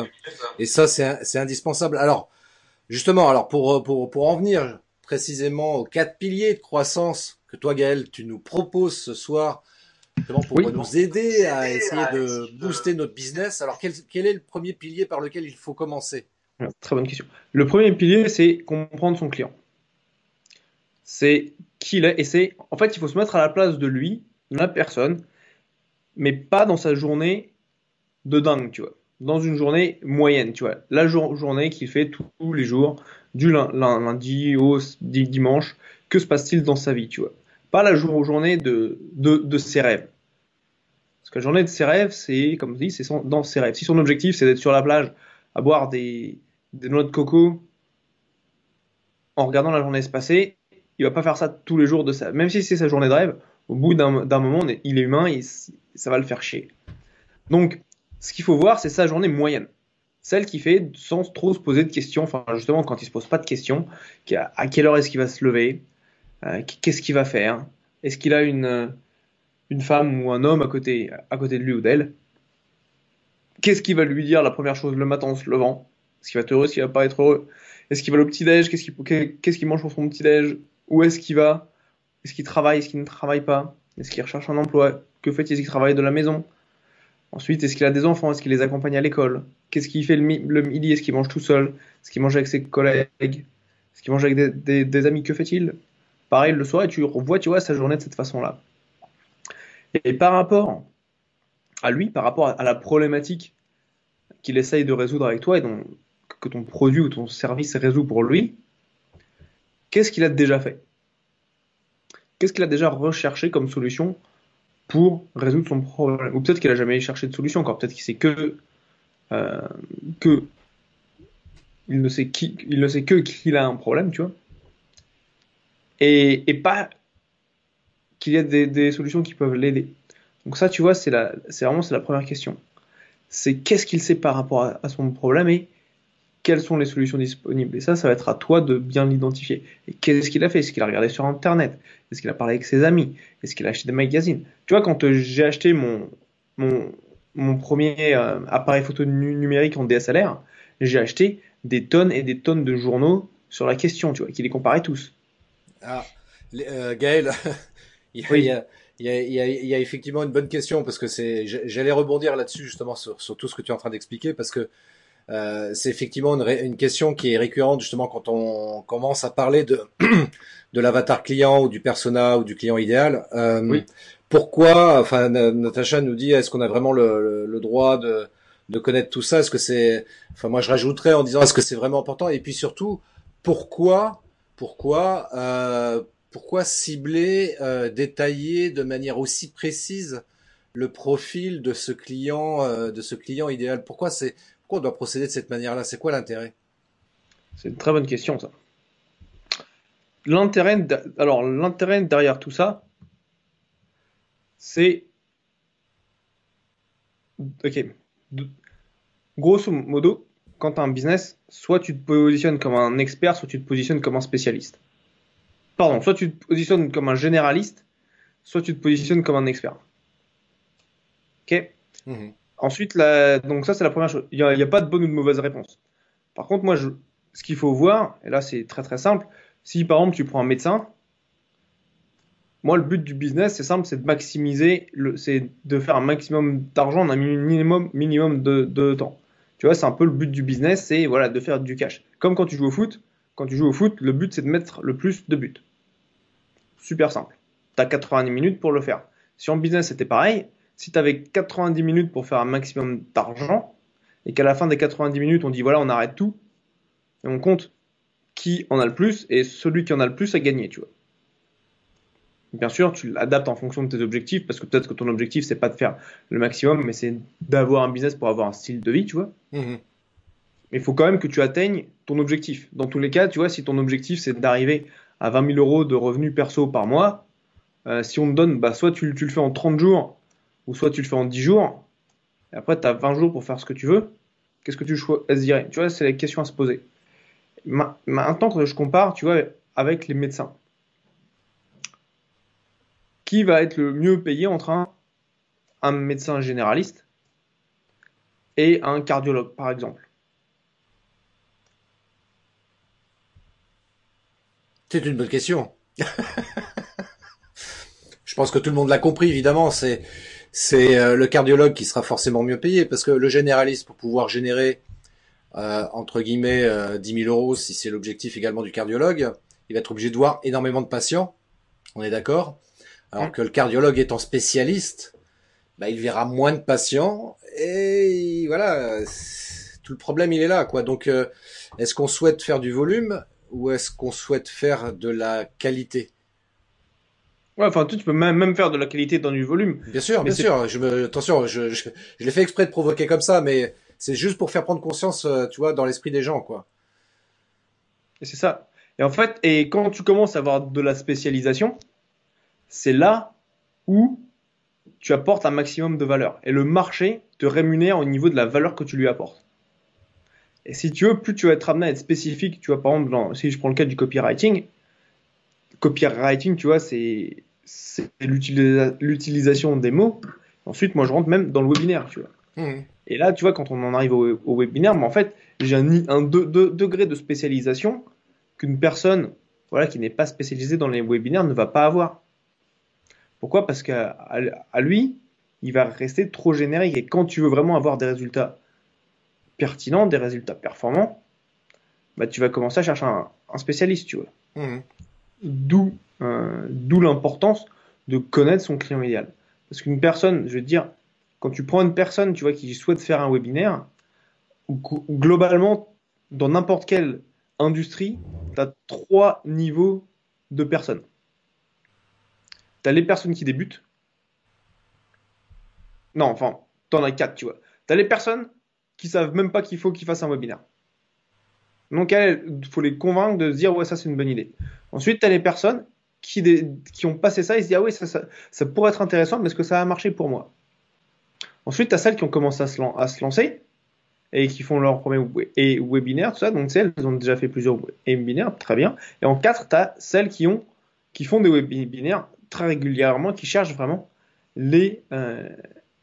Et ça, c'est indispensable. Alors justement, alors pour pour pour en venir précisément aux quatre piliers de croissance que toi, Gaël, tu nous proposes ce soir pour nous aider à essayer de booster notre business. Alors, quel, quel, est le premier pilier par lequel il faut commencer? Très bonne question. Le premier pilier, c'est comprendre son client. C'est qui il est, et c'est, en fait, il faut se mettre à la place de lui, la personne, mais pas dans sa journée de dingue, tu vois. Dans une journée moyenne, tu vois. La journée qu'il fait tous les jours, du lundi au dimanche, que se passe-t-il dans sa vie, tu vois? Pas la journée de, de, ses rêves. Parce que la journée de ses rêves, c'est, comme je dis, c'est dans ses rêves. Si son objectif, c'est d'être sur la plage, à boire des, noix de coco, en regardant la journée se passer, il va pas faire ça tous les jours de sa, même si c'est sa journée de rêve, au bout d'un moment, il est humain et ça va le faire chier. Donc, ce qu'il faut voir, c'est sa journée moyenne. Celle qui fait sans trop se poser de questions, enfin, justement, quand il se pose pas de questions, à quelle heure est-ce qu'il va se lever, qu'est-ce qu'il va faire Est-ce qu'il a une, euh, une femme ou un homme à côté, à côté de lui ou d'elle Qu'est-ce qu'il va lui dire la première chose le matin en se levant Est-ce qu'il va être heureux Est-ce qu'il va pas être heureux Est-ce qu'il va au petit-déj Qu'est-ce qu'il qu'est-ce qu'il mange pour son petit-déj Où est-ce qu'il va Est-ce qu'il travaille Est-ce qu'il ne travaille pas Est-ce qu'il recherche un emploi Que fait-il Est-ce qu'il travaille de la maison Ensuite, est-ce qu'il a des enfants Est-ce qu'il les accompagne à l'école Qu'est-ce qu'il fait le, midi Est-ce qu'il mange tout seul Est-ce qu'il mange avec ses collègues Est-ce qu'il mange avec des amis Que fait-il pareil le soir et tu revois, sa journée de cette façon-là. Et par rapport à lui, par rapport à la problématique qu'il essaye de résoudre avec toi et que ton produit ou ton service résout pour lui, qu'est-ce qu'il a déjà fait? Qu'est-ce qu'il a déjà recherché comme solution pour résoudre son problème? Ou peut-être qu'il a jamais cherché de solution encore, peut-être qu'il sait que euh, ne sait que qu'il a un problème, tu vois et, pas qu'il y ait des, solutions qui peuvent l'aider. Donc ça, tu vois, c'est vraiment la première question. C'est qu'est-ce qu'il sait par rapport à, son problème et quelles sont les solutions disponibles. Et ça, ça va être à toi de bien l'identifier. Et qu'est-ce qu'il a fait? Est-ce qu'il a regardé sur Internet? Est-ce qu'il a parlé avec ses amis? Est-ce qu'il a acheté des magazines? Tu vois, quand euh, j'ai acheté mon, mon, mon premier euh, appareil photo numérique en DSLR, j'ai acheté des tonnes et des tonnes de journaux sur la question, tu vois, qui les comparaient tous. Ah, euh, Gaël, il, y a, il, y a, il, y a, il, y a, effectivement une bonne question parce que c'est, j'allais rebondir là-dessus justement sur, sur, tout ce que tu es en train d'expliquer parce que euh, c'est effectivement une, une, question qui est récurrente justement quand on commence à parler de de l'avatar client ou du persona ou du client idéal. Euh, oui. Pourquoi, enfin, Natacha nous dit, est-ce qu'on a vraiment le, le, droit de, de connaître tout ça? Est-ce que c'est, enfin, moi je rajouterais en disant, est-ce que c'est vraiment important? Et puis surtout, pourquoi pourquoi, euh, pourquoi cibler, euh, détailler de manière aussi précise le profil de ce client, euh, de ce client idéal? Pourquoi c'est, pourquoi on doit procéder de cette manière-là? C'est quoi l'intérêt? C'est une très bonne question, ça. L'intérêt, alors l'intérêt derrière tout ça, c'est, ok, grosso modo, quand tu as un business, soit tu te positionnes comme un expert, soit tu te positionnes comme un spécialiste. Pardon, soit tu te positionnes comme un généraliste, soit tu te positionnes comme un expert. Ok? Mhm. Ensuite, donc ça c'est la première chose. Il n'y a, pas de bonne ou de mauvaise réponse. Par contre, moi, je... ce qu'il faut voir, et là c'est très très simple, si par exemple tu prends un médecin, Moi, le but du business, c'est simple, c'est de maximiser, c'est de faire un maximum d'argent en un minimum, minimum de, de temps. Tu vois, c'est un peu le but du business, c'est voilà, de faire du cash. Comme quand tu joues au foot, quand tu joues au foot, le but c'est de mettre le plus de buts. Super simple. Tu as 90 minutes pour le faire. Si en business c'était pareil, si tu avais 90 minutes pour faire un maximum d'argent, et qu'à la fin des 90 minutes on dit voilà on arrête tout, et on compte qui en a le plus, et celui qui en a le plus a gagné, tu vois. Bien sûr, tu l'adaptes en fonction de tes objectifs, parce que peut-être que ton objectif, c'est pas de faire le maximum, mais c'est d'avoir un business pour avoir un style de vie, tu vois. Mhm. Mais il faut quand même que tu atteignes ton objectif. Dans tous les cas, tu vois, si ton objectif, c'est d'arriver à 20 000 euros de revenus perso par mois, euh, si on te donne, bah, soit tu, le fais en 30 jours, ou soit tu le fais en 10 jours, et après, tu as 20 jours pour faire ce que tu veux, qu'est-ce que tu choisirais? Tu vois, c'est la question à se poser. Maintenant que je compare, tu vois, avec les médecins qui va être le mieux payé entre un, médecin généraliste et un cardiologue, par exemple C'est une bonne question. Je pense que tout le monde l'a compris, évidemment. C'est euh, le cardiologue qui sera forcément mieux payé parce que le généraliste, pour pouvoir générer euh, entre guillemets euh, 10 000 euros, si c'est l'objectif également du cardiologue, il va être obligé de voir énormément de patients. On est d'accord alors que le cardiologue étant spécialiste, bah, il verra moins de patients et voilà, tout le problème il est là quoi. Donc euh, est-ce qu'on souhaite faire du volume ou est-ce qu'on souhaite faire de la qualité? Ouais, enfin, tu peux même, même faire de la qualité dans du volume. Bien sûr, bien sûr. Je me, attention, je, je, je l'ai fait exprès de provoquer comme ça, mais c'est juste pour faire prendre conscience, euh, tu vois, dans l'esprit des gens, quoi. Et c'est ça. Et en fait, et quand tu commences à avoir de la spécialisation, c'est là où tu apportes un maximum de valeur. Et le marché te rémunère au niveau de la valeur que tu lui apportes. Et si tu veux, plus tu vas être amené à être spécifique, tu vois, par exemple, si je prends le cas du copywriting, copywriting, tu vois, c'est, l'utilisation des mots. Ensuite, moi, je rentre même dans le webinaire, tu vois. Mmh. Et là, tu vois, quand on en arrive au, webinaire, mais en fait, j'ai un, un degré de spécialisation qu'une personne voilà, qui n'est pas spécialisée dans les webinaires ne va pas avoir. Pourquoi? Parce qu'à à lui, il va rester trop générique. Et quand tu veux vraiment avoir des résultats pertinents, des résultats performants, bah, tu vas commencer à chercher un, spécialiste, tu vois. Mmh. D'où euh, d'où l'importance de connaître son client idéal. Parce qu'une personne, je veux dire, quand tu prends une personne, tu vois, qui souhaite faire un webinaire, globalement, dans n'importe quelle industrie, tu as trois niveaux de personnes. T'as les personnes qui débutent. Non, enfin, t'en as quatre, tu vois. T'as les personnes qui savent même pas qu'il faut qu'ils fassent un webinaire. Donc, il faut les convaincre de se dire, ouais, ça, c'est une bonne idée. Ensuite, t'as les personnes qui, ont passé ça et se disent, ah oui, ça, ça, pourrait être intéressant, mais est-ce que ça va marcher pour moi? Ensuite, t'as celles qui ont commencé à se, lancer et qui font leur premier webinaire, tout ça. Donc, celles, elles ont déjà fait plusieurs webinaires, très bien. Et en quatre, tu as celles qui, ont, qui font des webinaires très régulièrement, qui cherchent vraiment les, euh,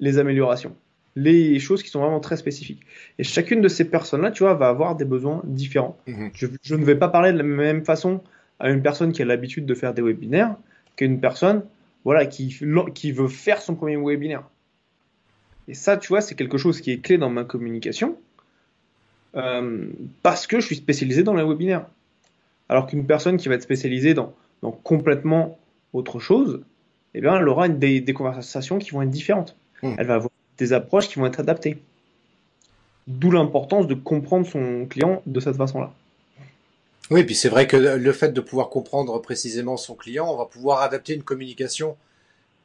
les améliorations, les choses qui sont vraiment très spécifiques. Et chacune de ces personnes-là, tu vois, va avoir des besoins différents. Mhm. Je, ne vais pas parler de la même façon à une personne qui a l'habitude de faire des webinaires qu'une personne voilà, qui, qui veut faire son premier webinaire. Et ça, tu vois, c'est quelque chose qui est clé dans ma communication euh, parce que je suis spécialisé dans les webinaires. Alors qu'une personne qui va être spécialisée dans, dans complètement autre chose, eh bien, elle aura des, conversations qui vont être différentes. Hmm. Elle va avoir des approches qui vont être adaptées. D'où l'importance de comprendre son client de cette façon-là. Oui, puis c'est vrai que le fait de pouvoir comprendre précisément son client, on va pouvoir adapter une communication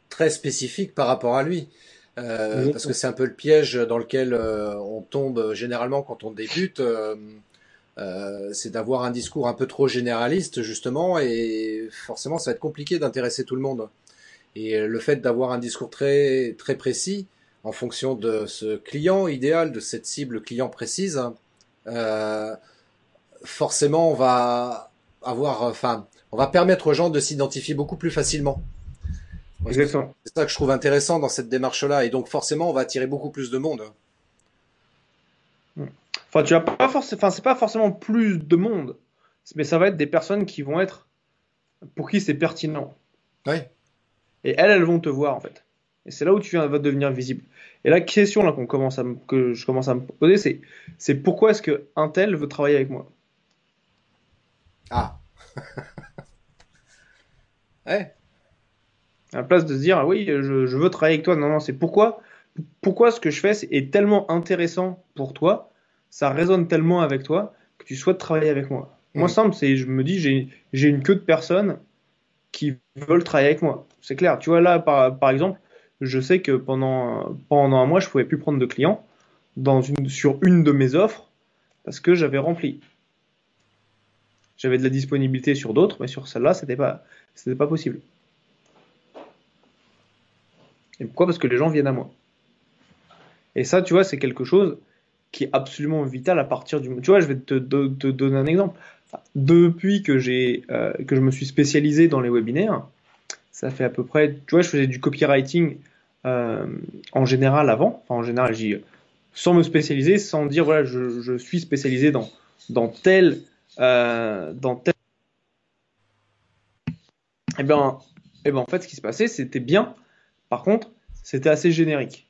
très spécifique par rapport à lui. Euh, parce que c'est un peu le piège dans lequel euh, on tombe généralement quand on débute. Euh, euh, c'est d'avoir un discours un peu trop généraliste justement et forcément ça va être compliqué d'intéresser tout le monde. Et le fait d'avoir un discours très très précis en fonction de ce client idéal, de cette cible client précise, euh, forcément on va avoir, enfin, on va permettre aux gens de s'identifier beaucoup plus facilement. C'est ça que je trouve intéressant dans cette démarche-là, et donc forcément on va attirer beaucoup plus de monde. Enfin, tu as pas forcément, enfin, c'est pas forcément plus de monde, mais ça va être des personnes qui vont être pour qui c'est pertinent. Oui. Et elles, elles vont te voir en fait. Et c'est là où tu vas devenir visible. Et la question là qu'on commence à que je commence à me poser, c'est c'est pourquoi est-ce que un tel veut travailler avec moi? Ah. ouais. À la place de se dire ah oui, je, je, veux travailler avec toi. Non non, c'est pourquoi pourquoi ce que je fais est tellement intéressant pour toi, ça résonne tellement avec toi que tu souhaites travailler avec moi. Mmh. Moi simple, c'est je me dis j'ai une queue de personnes qui veulent travailler avec moi. C'est clair. Tu vois là par par exemple je sais que pendant, pendant un mois, je pouvais plus prendre de clients dans une, sur une de mes offres parce que j'avais rempli. J'avais de la disponibilité sur d'autres, mais sur celle-là, c'était pas, c'était pas possible. Et pourquoi? Parce que les gens viennent à moi. Et ça, tu vois, c'est quelque chose qui est absolument vital à partir du. Tu vois, je vais te, donner un exemple. Depuis que j'ai, euh, que je me suis spécialisé dans les webinaires, ça fait à peu près, tu vois, je faisais du copywriting euh, en général avant, enfin en général, j'y, sans me spécialiser, sans dire voilà, je, suis spécialisé dans dans tel euh, dans tel. Eh ben, eh ben en fait, ce qui se passait, c'était bien. Par contre, c'était assez générique.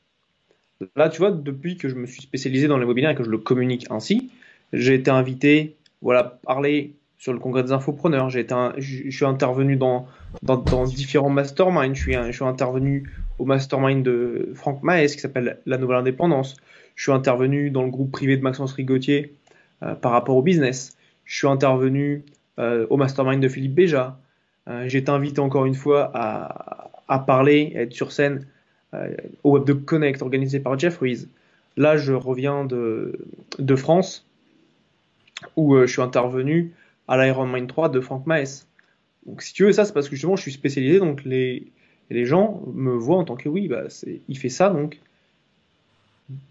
Là, tu vois, depuis que je me suis spécialisé dans webinaires et que je le communique ainsi, j'ai été invité, voilà, parler sur le congrès des infopreneurs. J'ai été je, suis intervenu dans, dans, dans, différents masterminds. Je suis, je suis intervenu au mastermind de Franck Maes qui s'appelle La Nouvelle Indépendance. Je suis intervenu dans le groupe privé de Maxence Rigotier euh, par rapport au business. Je suis intervenu euh, au mastermind de Philippe Béja. Euh, j'ai été invité encore une fois à, à parler, à être sur scène au Web de Connect organisé par Jeff Ruiz. Là, je reviens de, de France où euh, je suis intervenu à l'Iron Mind 3 de Frank Maes. Donc si tu veux, ça c'est parce que justement je suis spécialisé, donc les, les gens me voient en tant que oui, bah, il fait ça, donc.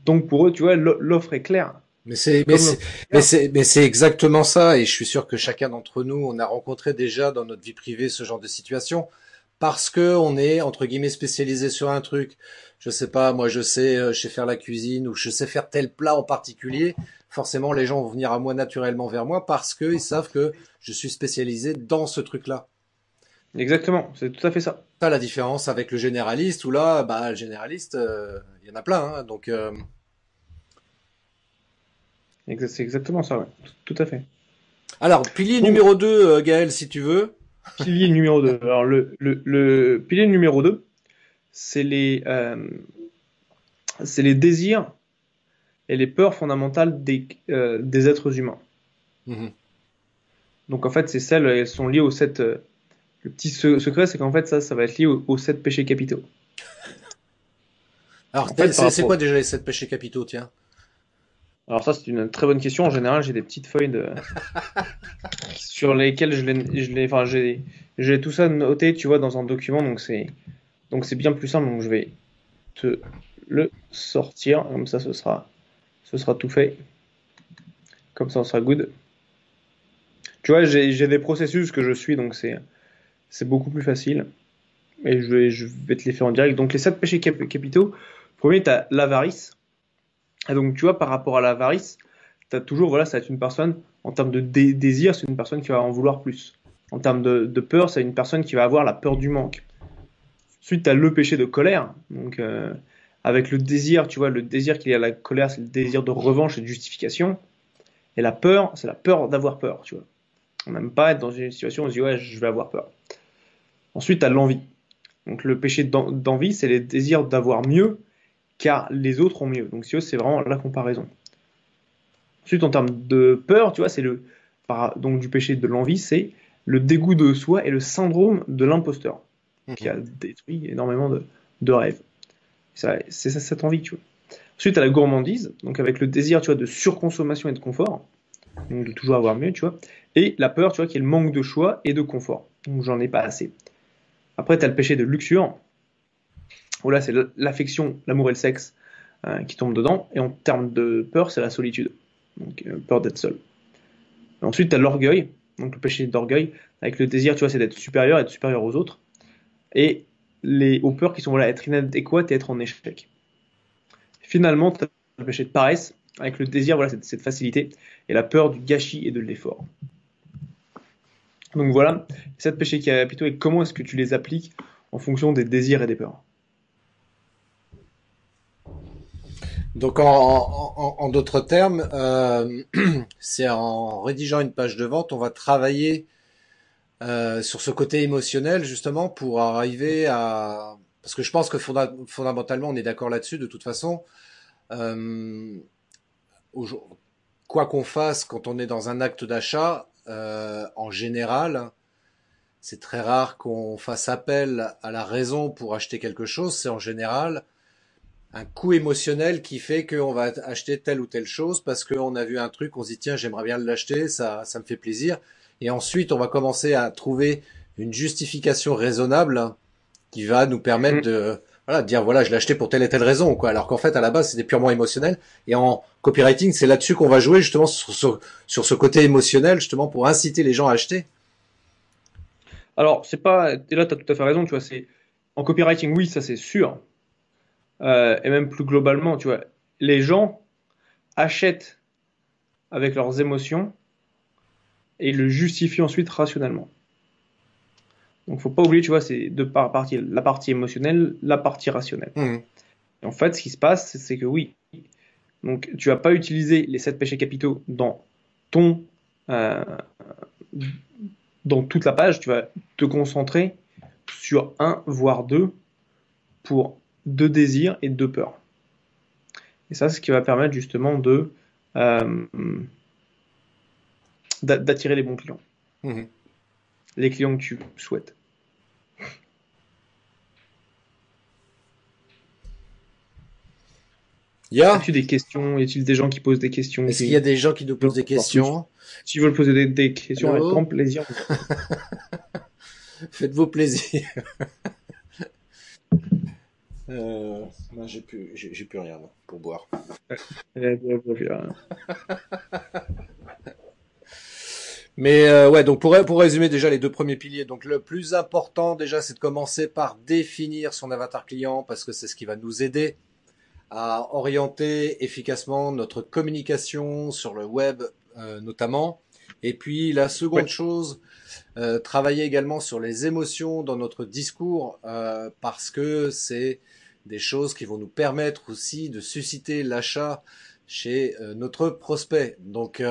Donc pour eux, tu vois, l'offre est claire. Mais c'est mais c'est mais c'est exactement ça et je suis sûr que chacun d'entre nous on a rencontré déjà dans notre vie privée ce genre de situation parce que on est entre guillemets spécialisé sur un truc. Je sais pas, moi je sais euh, je sais faire la cuisine ou je sais faire tel plat en particulier forcément les gens vont venir à moi naturellement vers moi parce qu'ils savent que je suis spécialisé dans ce truc-là. Exactement, c'est tout à fait ça. T'as la différence avec le généraliste où là, bah, le généraliste, euh, il y en a plein, hein, donc. Euh... C'est exactement ça, ouais. Tout à fait. Alors, pilier numéro 2, euh, Gaël, si tu veux. Pilier numéro 2. Alors, le, le, le, pilier numéro 2, c'est les, euh, c'est les désirs et les peurs fondamentales des, euh, des êtres humains. Mhm. Donc en fait, c'est celles, elles sont liées aux sept. Euh, le petit secret, c'est qu'en fait, ça, ça va être lié aux, sept péchés capitaux. Alors, c'est quoi déjà les sept péchés capitaux, tiens? Alors ça, c'est une très bonne question. En général, j'ai des petites feuilles de... sur lesquelles je l'ai, enfin, j'ai, j'ai tout ça noté, tu vois, dans un document, donc c'est, donc c'est bien plus simple. Donc je vais te le sortir, comme ça, ce sera ce sera tout fait. Comme ça, on sera good. Tu vois, j'ai des processus que je suis, donc c'est beaucoup plus facile. Et je vais, je vais te les faire en direct. Donc, les 7 péchés capitaux. Premier, tu as l'avarice. Et donc, tu vois, par rapport à l'avarice, tu as toujours, voilà, ça va être une personne, en termes de désir, c'est une personne qui va en vouloir plus. En termes de, peur, c'est une personne qui va avoir la peur du manque. Ensuite, tu as le péché de colère. Donc, euh, avec le désir, tu vois, le désir qu'il y a la colère, c'est le désir de revanche et de justification. Et la peur, c'est la peur d'avoir peur, tu vois. On n'aime pas être dans une situation où on se dit, ouais, je vais avoir peur. Ensuite, tu as l'envie. Donc le péché d'envie, c'est le désir d'avoir mieux, car les autres ont mieux. Donc c'est vraiment la comparaison. Ensuite, en termes de peur, tu vois, c'est le donc du péché de l'envie, c'est le dégoût de soi et le syndrome de l'imposteur, qui a détruit énormément de, de rêves. C'est ça cette envie, tu vois. Ensuite, à la gourmandise, donc avec le désir, tu vois, de surconsommation et de confort, donc de toujours avoir mieux, tu vois. Et la peur, tu vois, qui est le manque de choix et de confort. Donc j'en ai pas assez. Après, tu as le péché de luxure, où là, c'est l'affection, l'amour et le sexe euh, qui tombent dedans. Et en termes de peur, c'est la solitude. Donc euh, peur d'être seul. ensuite, tu as l'orgueil, donc le péché d'orgueil, avec le désir, tu vois, c'est d'être supérieur, être supérieur aux autres. Et les, aux peurs qui sont voilà, être inadéquates et être en échec. Finalement, tu as le péché de paresse, avec le désir, voilà, cette, facilité, et la peur du gâchis et de l'effort. Donc voilà, cette péché capitaux et comment est-ce que tu les appliques en fonction des désirs et des peurs? Donc en, d'autres termes, euh, c'est en rédigeant une page de vente, on va travailler euh, sur ce côté émotionnel justement pour arriver à... Parce que je pense que fondamentalement, on est d'accord là-dessus de toute façon. Euh, quoi qu'on fasse quand on est dans un acte d'achat, en général, c'est très rare qu'on fasse appel à la raison pour acheter quelque chose. C'est en général un coût émotionnel qui fait qu'on va acheter telle ou telle chose parce qu'on a vu un truc, on se dit tiens j'aimerais bien l'acheter, ça, ça me fait plaisir. Et ensuite on va commencer à trouver une justification raisonnable qui va nous permettre de voilà dire voilà je l'ai acheté pour telle et telle raison quoi. Alors qu'en fait à la base c'était purement émotionnel. Et en copywriting c'est là-dessus qu'on va jouer justement sur, sur, ce côté émotionnel justement pour inciter les gens à acheter. Alors c'est pas et là tu as tout à fait raison tu vois c'est en copywriting oui ça c'est sûr euh, et même plus globalement, tu vois, les gens achètent avec leurs émotions et le justifient ensuite rationnellement. Donc faut pas oublier, tu vois, c'est de par partie, la partie émotionnelle, la partie rationnelle. Mmh. Et en fait, ce qui se passe, c'est que oui, donc tu vas pas utiliser les sept péchés capitaux dans ton euh, dans toute la page, tu vas te concentrer sur un voire deux pour de désir et de peur. Et ça, c'est ce qui va permettre justement de euh, d'attirer les bons clients. Mhm. Les clients que tu souhaites. Y a tu des questions? Y a-t-il des gens qui posent des questions? Est-ce qu'il y a des gens qui nous posent des questions? Si tu veux poser des, questions, avec grand plaisir. Faites-vous plaisir. Euh, j'ai plus, j'ai, plus rien pour boire. Mais euh, ouais, donc pour, pour résumer déjà les deux premiers piliers, donc le plus important déjà, c'est de commencer par définir son avatar client parce que c'est ce qui va nous aider à orienter efficacement notre communication sur le web euh, notamment. Et puis la seconde chose, euh, travailler également sur les émotions dans notre discours euh, parce que c'est des choses qui vont nous permettre aussi de susciter l'achat chez euh, notre prospect. Donc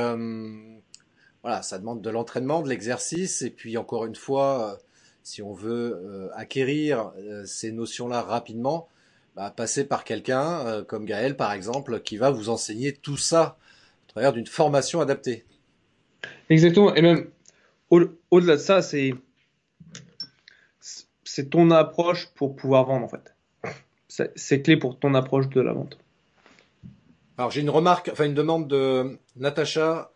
voilà, ça demande de l'entraînement, de l'exercice et puis encore une fois, si on veut acquérir ces notions-là rapidement, bah, passer par quelqu'un comme Gaël par exemple qui va vous enseigner tout ça à travers d'une formation adaptée. Exactement, et même au-delà de ça, c'est c'est ton approche pour pouvoir vendre en fait. C'est clé pour ton approche de la vente. Alors j'ai une remarque, enfin une demande de Natacha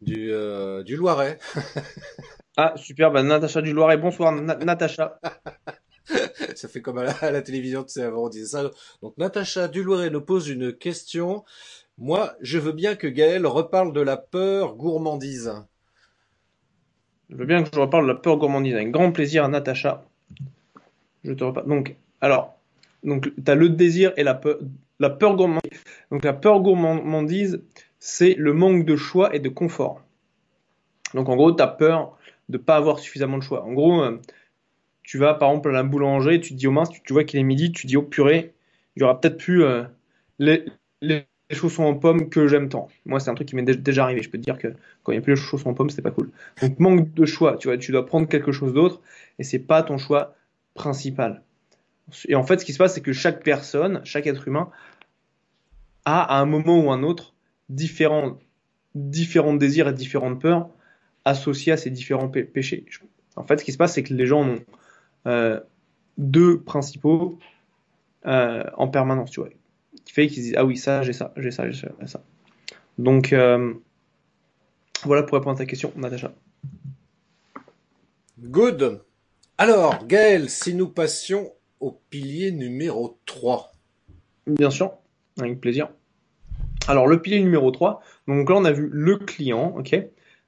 du, euh, du Loiret. ah super, bah, Natacha du Loiret, bonsoir Natacha. ça fait comme à la, télévision, tu sais, avant on disait ça. Donc Natacha du Loiret nous pose une question. Moi, je veux bien que Gaël reparle de la peur gourmandise. Je veux bien que je reparle de la peur gourmandise. Avec grand plaisir, Natacha. Je te reparle. Donc, alors, donc, tu as le désir et la peur, gourmandise. Donc, la peur gourmandise, c'est le manque de choix et de confort. Donc, en gros, tu as peur de pas avoir suffisamment de choix. En gros, euh, tu vas par exemple à la boulangerie, tu te dis au mince, tu, vois qu'il est midi, tu te dis oh purée, il y aura peut-être plus euh, les, chaussons en pomme que j'aime tant. Moi, c'est un truc qui m'est déjà arrivé. Je peux te dire que quand il n'y a plus les chaussons en pomme, c'était pas cool. Donc, manque de choix. Tu vois, tu dois prendre quelque chose d'autre et c'est pas ton choix principal. Et en fait, ce qui se passe, c'est que chaque personne, chaque être humain, a à un moment ou un autre différents, différents désirs et différentes peurs associés à ces différents péchés. En fait, ce qui se passe, c'est que les gens ont euh, deux principaux euh, en permanence, tu vois. Qui fait qu'ils disent ah oui ça j'ai ça j'ai ça j'ai ça. Donc euh, voilà pour répondre à ta question Natacha. Good. Alors Gaël si nous passions au pilier numéro 3 bien sûr avec plaisir. Alors le pilier numéro 3 donc là on a vu le client ok.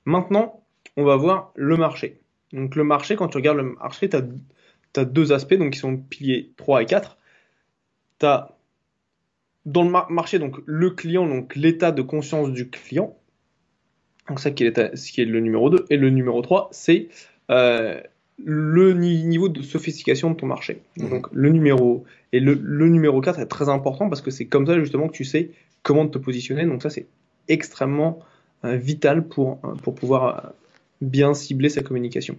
Maintenant on va voir le marché. Donc le marché quand tu regardes le marché tu as, deux aspects donc qui sont piliers 3 et 4 tu as dans le marché, donc le client, donc l'état de conscience du client. Donc ça qui est, ce qui le numéro 2. Et le numéro 3, c'est euh, le niveau de sophistication de ton marché. Mhm. Donc le numéro et le, le numéro 4 est très important parce que c'est comme ça justement que tu sais comment te positionner. Donc ça c'est extrêmement euh, vital pour, euh, pour pouvoir euh, bien cibler sa communication.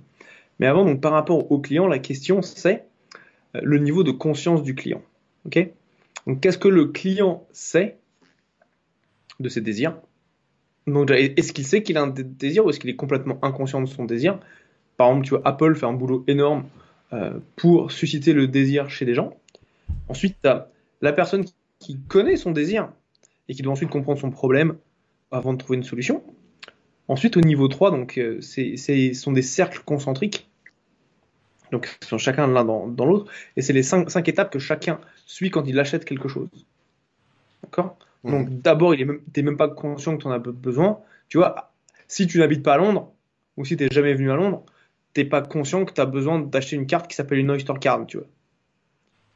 Mais avant, donc par rapport au client, la question c'est euh, le niveau de conscience du client. Ok? Donc qu'est-ce que le client sait de ses désirs? Donc est-ce qu'il sait qu'il a un dé- désir ou est-ce qu'il est complètement inconscient de son désir? Par exemple, tu vois, Apple fait un boulot énorme euh, pour susciter le désir chez des gens. Ensuite, tu as la personne qui connaît son désir et qui doit ensuite comprendre son problème avant de trouver une solution. Ensuite, au niveau 3, donc, euh, ce sont des cercles concentriques. Donc, ils sont chacun l'un dans, dans l'autre. Et c'est les cinq, cinq étapes que chacun suit quand il achète quelque chose. D'accord? Mhm. Donc, d'abord, il est même, pas conscient que tu en as be- besoin. Tu vois, si tu n'habites pas à Londres, ou si tu n'es jamais venu à Londres, t'es pas conscient que tu as besoin d'acheter une carte qui s'appelle une Oyster Card, tu vois.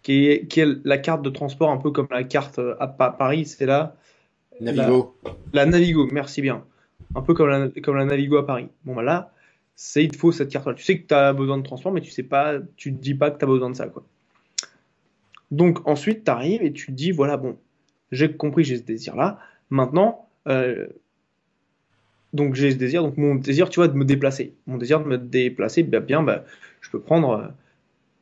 Qui est, qui est la carte de transport, un peu comme la carte euh, à Pa- Paris, c'est là. Navigo. La Navigo, merci bien. Un peu comme la, comme la Navigo à Paris. Bon, bah là, c'est, il te faut cette carte-là. Tu sais que tu as besoin de transport, mais tu sais pas, tu te dis pas que tu as besoin de ça, quoi. Donc, ensuite, tu arrives et tu te dis, voilà, bon, j'ai compris, j'ai ce désir-là. Maintenant, euh, donc j'ai ce désir, donc mon désir, tu vois, de me déplacer. Mon désir de me déplacer, bah, bien, bah, je peux prendre, euh,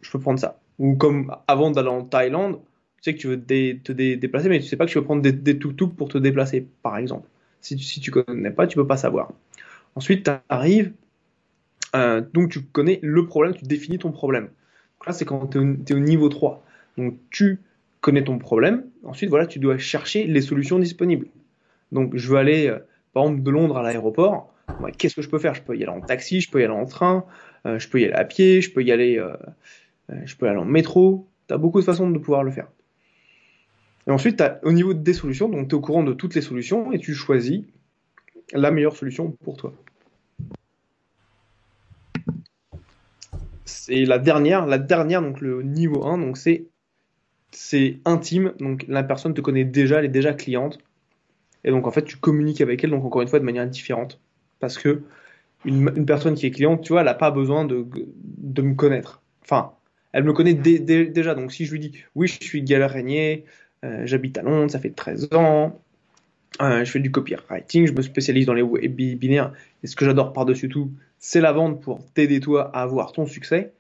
je peux prendre ça. Ou comme avant d'aller en Thaïlande, tu sais que tu veux te dé- déplacer, mais tu sais pas que tu veux prendre des, des tuk-tuk pour te déplacer, par exemple. Si tu, si tu connais pas, tu peux pas savoir. Ensuite, tu arrives, euh, donc tu connais le problème, tu définis ton problème. Là, c'est quand tu es, au niveau 3. Donc tu connais ton problème, ensuite, voilà, tu dois chercher les solutions disponibles. Donc je veux aller, euh, par exemple, de Londres à l'aéroport. Qu'est-ce que je peux faire? Je peux y aller en taxi, je peux y aller en train, euh, je peux y aller à pied, je peux y aller, euh, euh, je peux aller en métro. Tu as beaucoup de façons de pouvoir le faire. Et ensuite, t'as- au niveau des solutions, donc tu es au courant de toutes les solutions et tu choisis la meilleure solution pour toi. C'est la dernière, la dernière, donc le niveau 1, donc c'est intime, donc la personne te connaît déjà, elle est déjà cliente, et donc en fait tu communiques avec elle, donc encore une fois de manière différente, parce que une, personne qui est cliente, tu vois, elle n'a pas besoin de, de me connaître. Enfin, elle me connaît dé- dé- déjà, donc si je lui dis oui, je suis Gaël Régnier, euh, j'habite à Londres, ça fait 13 ans, euh, je fais du copywriting, je me spécialise dans les webinaires, et ce que j'adore par-dessus tout, c'est la vente pour t'aider toi à avoir ton succès.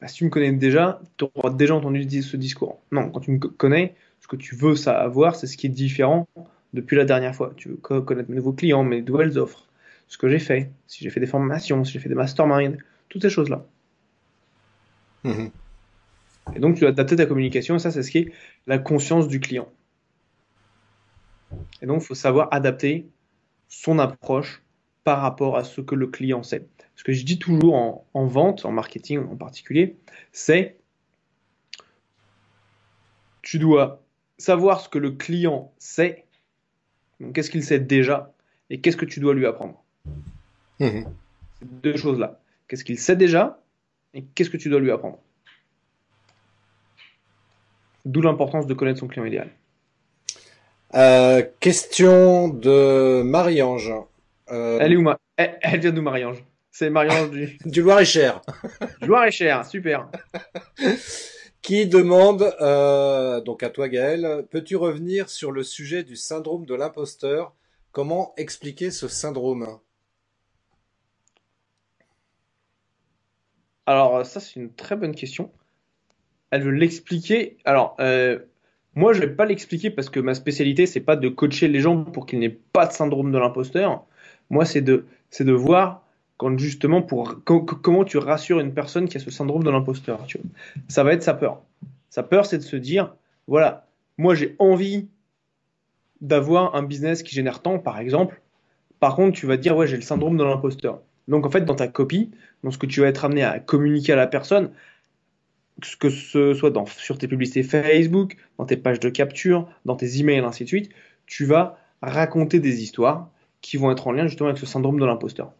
Bah, si tu me connais déjà, tu auras déjà entendu ce discours. Non, quand tu me co- connais, ce que tu veux savoir, c'est ce qui est différent depuis la dernière fois. Tu veux co- connaître mes nouveaux clients, mes nouvelles offres, ce que j'ai fait, si j'ai fait des formations, si j'ai fait des masterminds, toutes ces choses-là. Mhm. Et donc, tu dois adapter ta communication, et ça, c'est ce qui est la conscience du client. Et donc, il faut savoir adapter son approche par rapport à ce que le client sait. Ce que je dis toujours en, en vente, en marketing en particulier, c'est tu dois savoir ce que le client sait, donc qu'est-ce qu'il sait déjà, et qu'est-ce que tu dois lui apprendre? Mhm. Ces deux choses-là. Qu'est-ce qu'il sait déjà, et qu'est-ce que tu dois lui apprendre? D'où l'importance de connaître son client idéal. Euh, question de Marie-Ange. Euh, Elle est où, ma... elle, elle vient d'où, Marie-Ange? C'est Marie-Ange du, du Loir-et-Cher. du Loir-et-Cher, super. Qui demande, euh, donc à toi Gaël, peux-tu revenir sur le sujet du syndrome de l'imposteur? Comment expliquer ce syndrome? Alors, ça, c'est une très bonne question. Elle veut l'expliquer. Alors, euh, moi, je vais pas l'expliquer parce que ma spécialité, c'est pas de coacher les gens pour qu'ils n'aient pas de syndrome de l'imposteur. Moi, c'est de, c'est de voir quand justement pour co- co- comment tu rassures une personne qui a ce syndrome de l'imposteur. Tu vois. Ça va être sa peur. Sa peur, c'est de se dire, voilà, moi, j'ai envie d'avoir un business qui génère tant, par exemple. Par contre, tu vas dire, ouais, j'ai le syndrome de l'imposteur. Donc, en fait, dans ta copie, dans ce que tu vas être amené à communiquer à la personne, que ce soit sur tes publicités Facebook, dans tes pages de capture, dans tes emails, ainsi de suite, tu vas raconter des histoires qui vont être en lien justement avec ce syndrome de l'imposteur.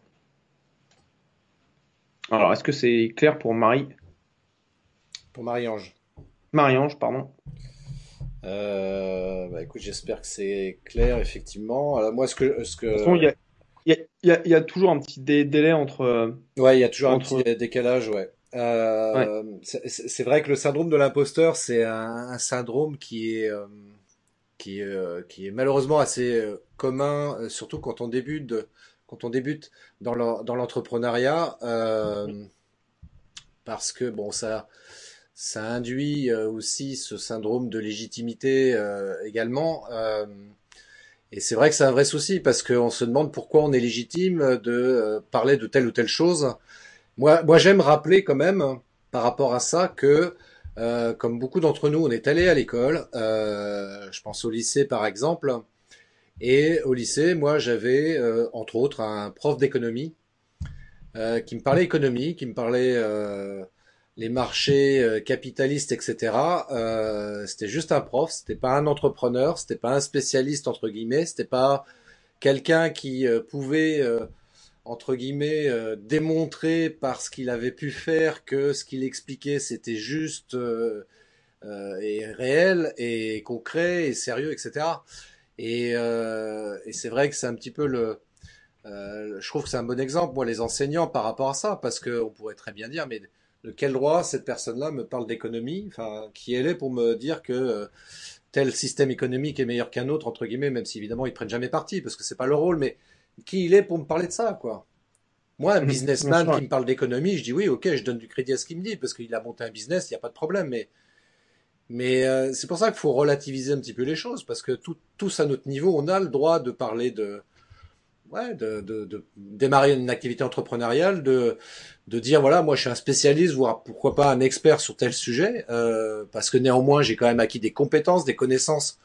Alors, est-ce que c'est clair pour Marie Pour Marie-Ange. Marie-Ange, pardon. Euh, bah écoute, j'espère que c'est clair, effectivement. Alors, moi, ce que, ce De toute façon, il que, y a, il y a, y a, toujours un petit délai entre. Ouais, il y a toujours un petit décalage, ouais. Euh, C'est vrai que le syndrome de l'imposteur, c'est un, un, syndrome qui est qui, euh, qui est malheureusement assez commun, surtout quand on débute, quand on débute dans l'entrepreneuriat, euh, parce que bon, ça, induit aussi ce syndrome de légitimité également. Et c'est vrai que c'est un vrai souci parce qu'on se demande pourquoi on est légitime de euh, parler de telle ou telle chose. Moi, j'aime rappeler quand même par rapport à ça que, euh, comme beaucoup d'entre nous, on est allé à l'école. Euh, je pense au lycée par exemple. Et au lycée, moi, j'avais euh, entre autres un prof d'économie euh, qui me parlait économie, qui me parlait les marchés euh, capitalistes, etc. Euh, c'était juste un prof, c'était pas un entrepreneur, c'était pas un spécialiste entre guillemets, c'était pas quelqu'un qui euh, pouvait entre guillemets démontrer par ce qu'il avait pu faire que ce qu'il expliquait c'était juste et réel et concret et sérieux, etc. Et, et c'est vrai que c'est un petit peu le je trouve que c'est un bon exemple, moi, les enseignants par rapport à ça, parce qu'on pourrait très bien dire, mais de quel droit cette personne-là me parle d'économie? Enfin, qui elle est pour me dire que euh, tel système économique est meilleur qu'un autre entre guillemets, même si évidemment ils prennent jamais parti parce que c'est pas leur rôle. Mais qui il est pour me parler de ça, quoi? Moi, un mmh, businessman qui me parle d'économie, je dis oui, ok, je donne du crédit à ce qu'il me dit parce qu'il a monté un business, il n'y a pas de problème. Mais mais euh, c'est pour ça qu'il faut relativiser un petit peu les choses parce que tout, tous à notre niveau, on a le droit de parler de ouais, de, de, de, démarrer une activité entrepreneuriale, de, de dire voilà, moi je suis un spécialiste, voire pourquoi pas un expert sur tel sujet, euh, parce que néanmoins j'ai quand même acquis des compétences, des connaissances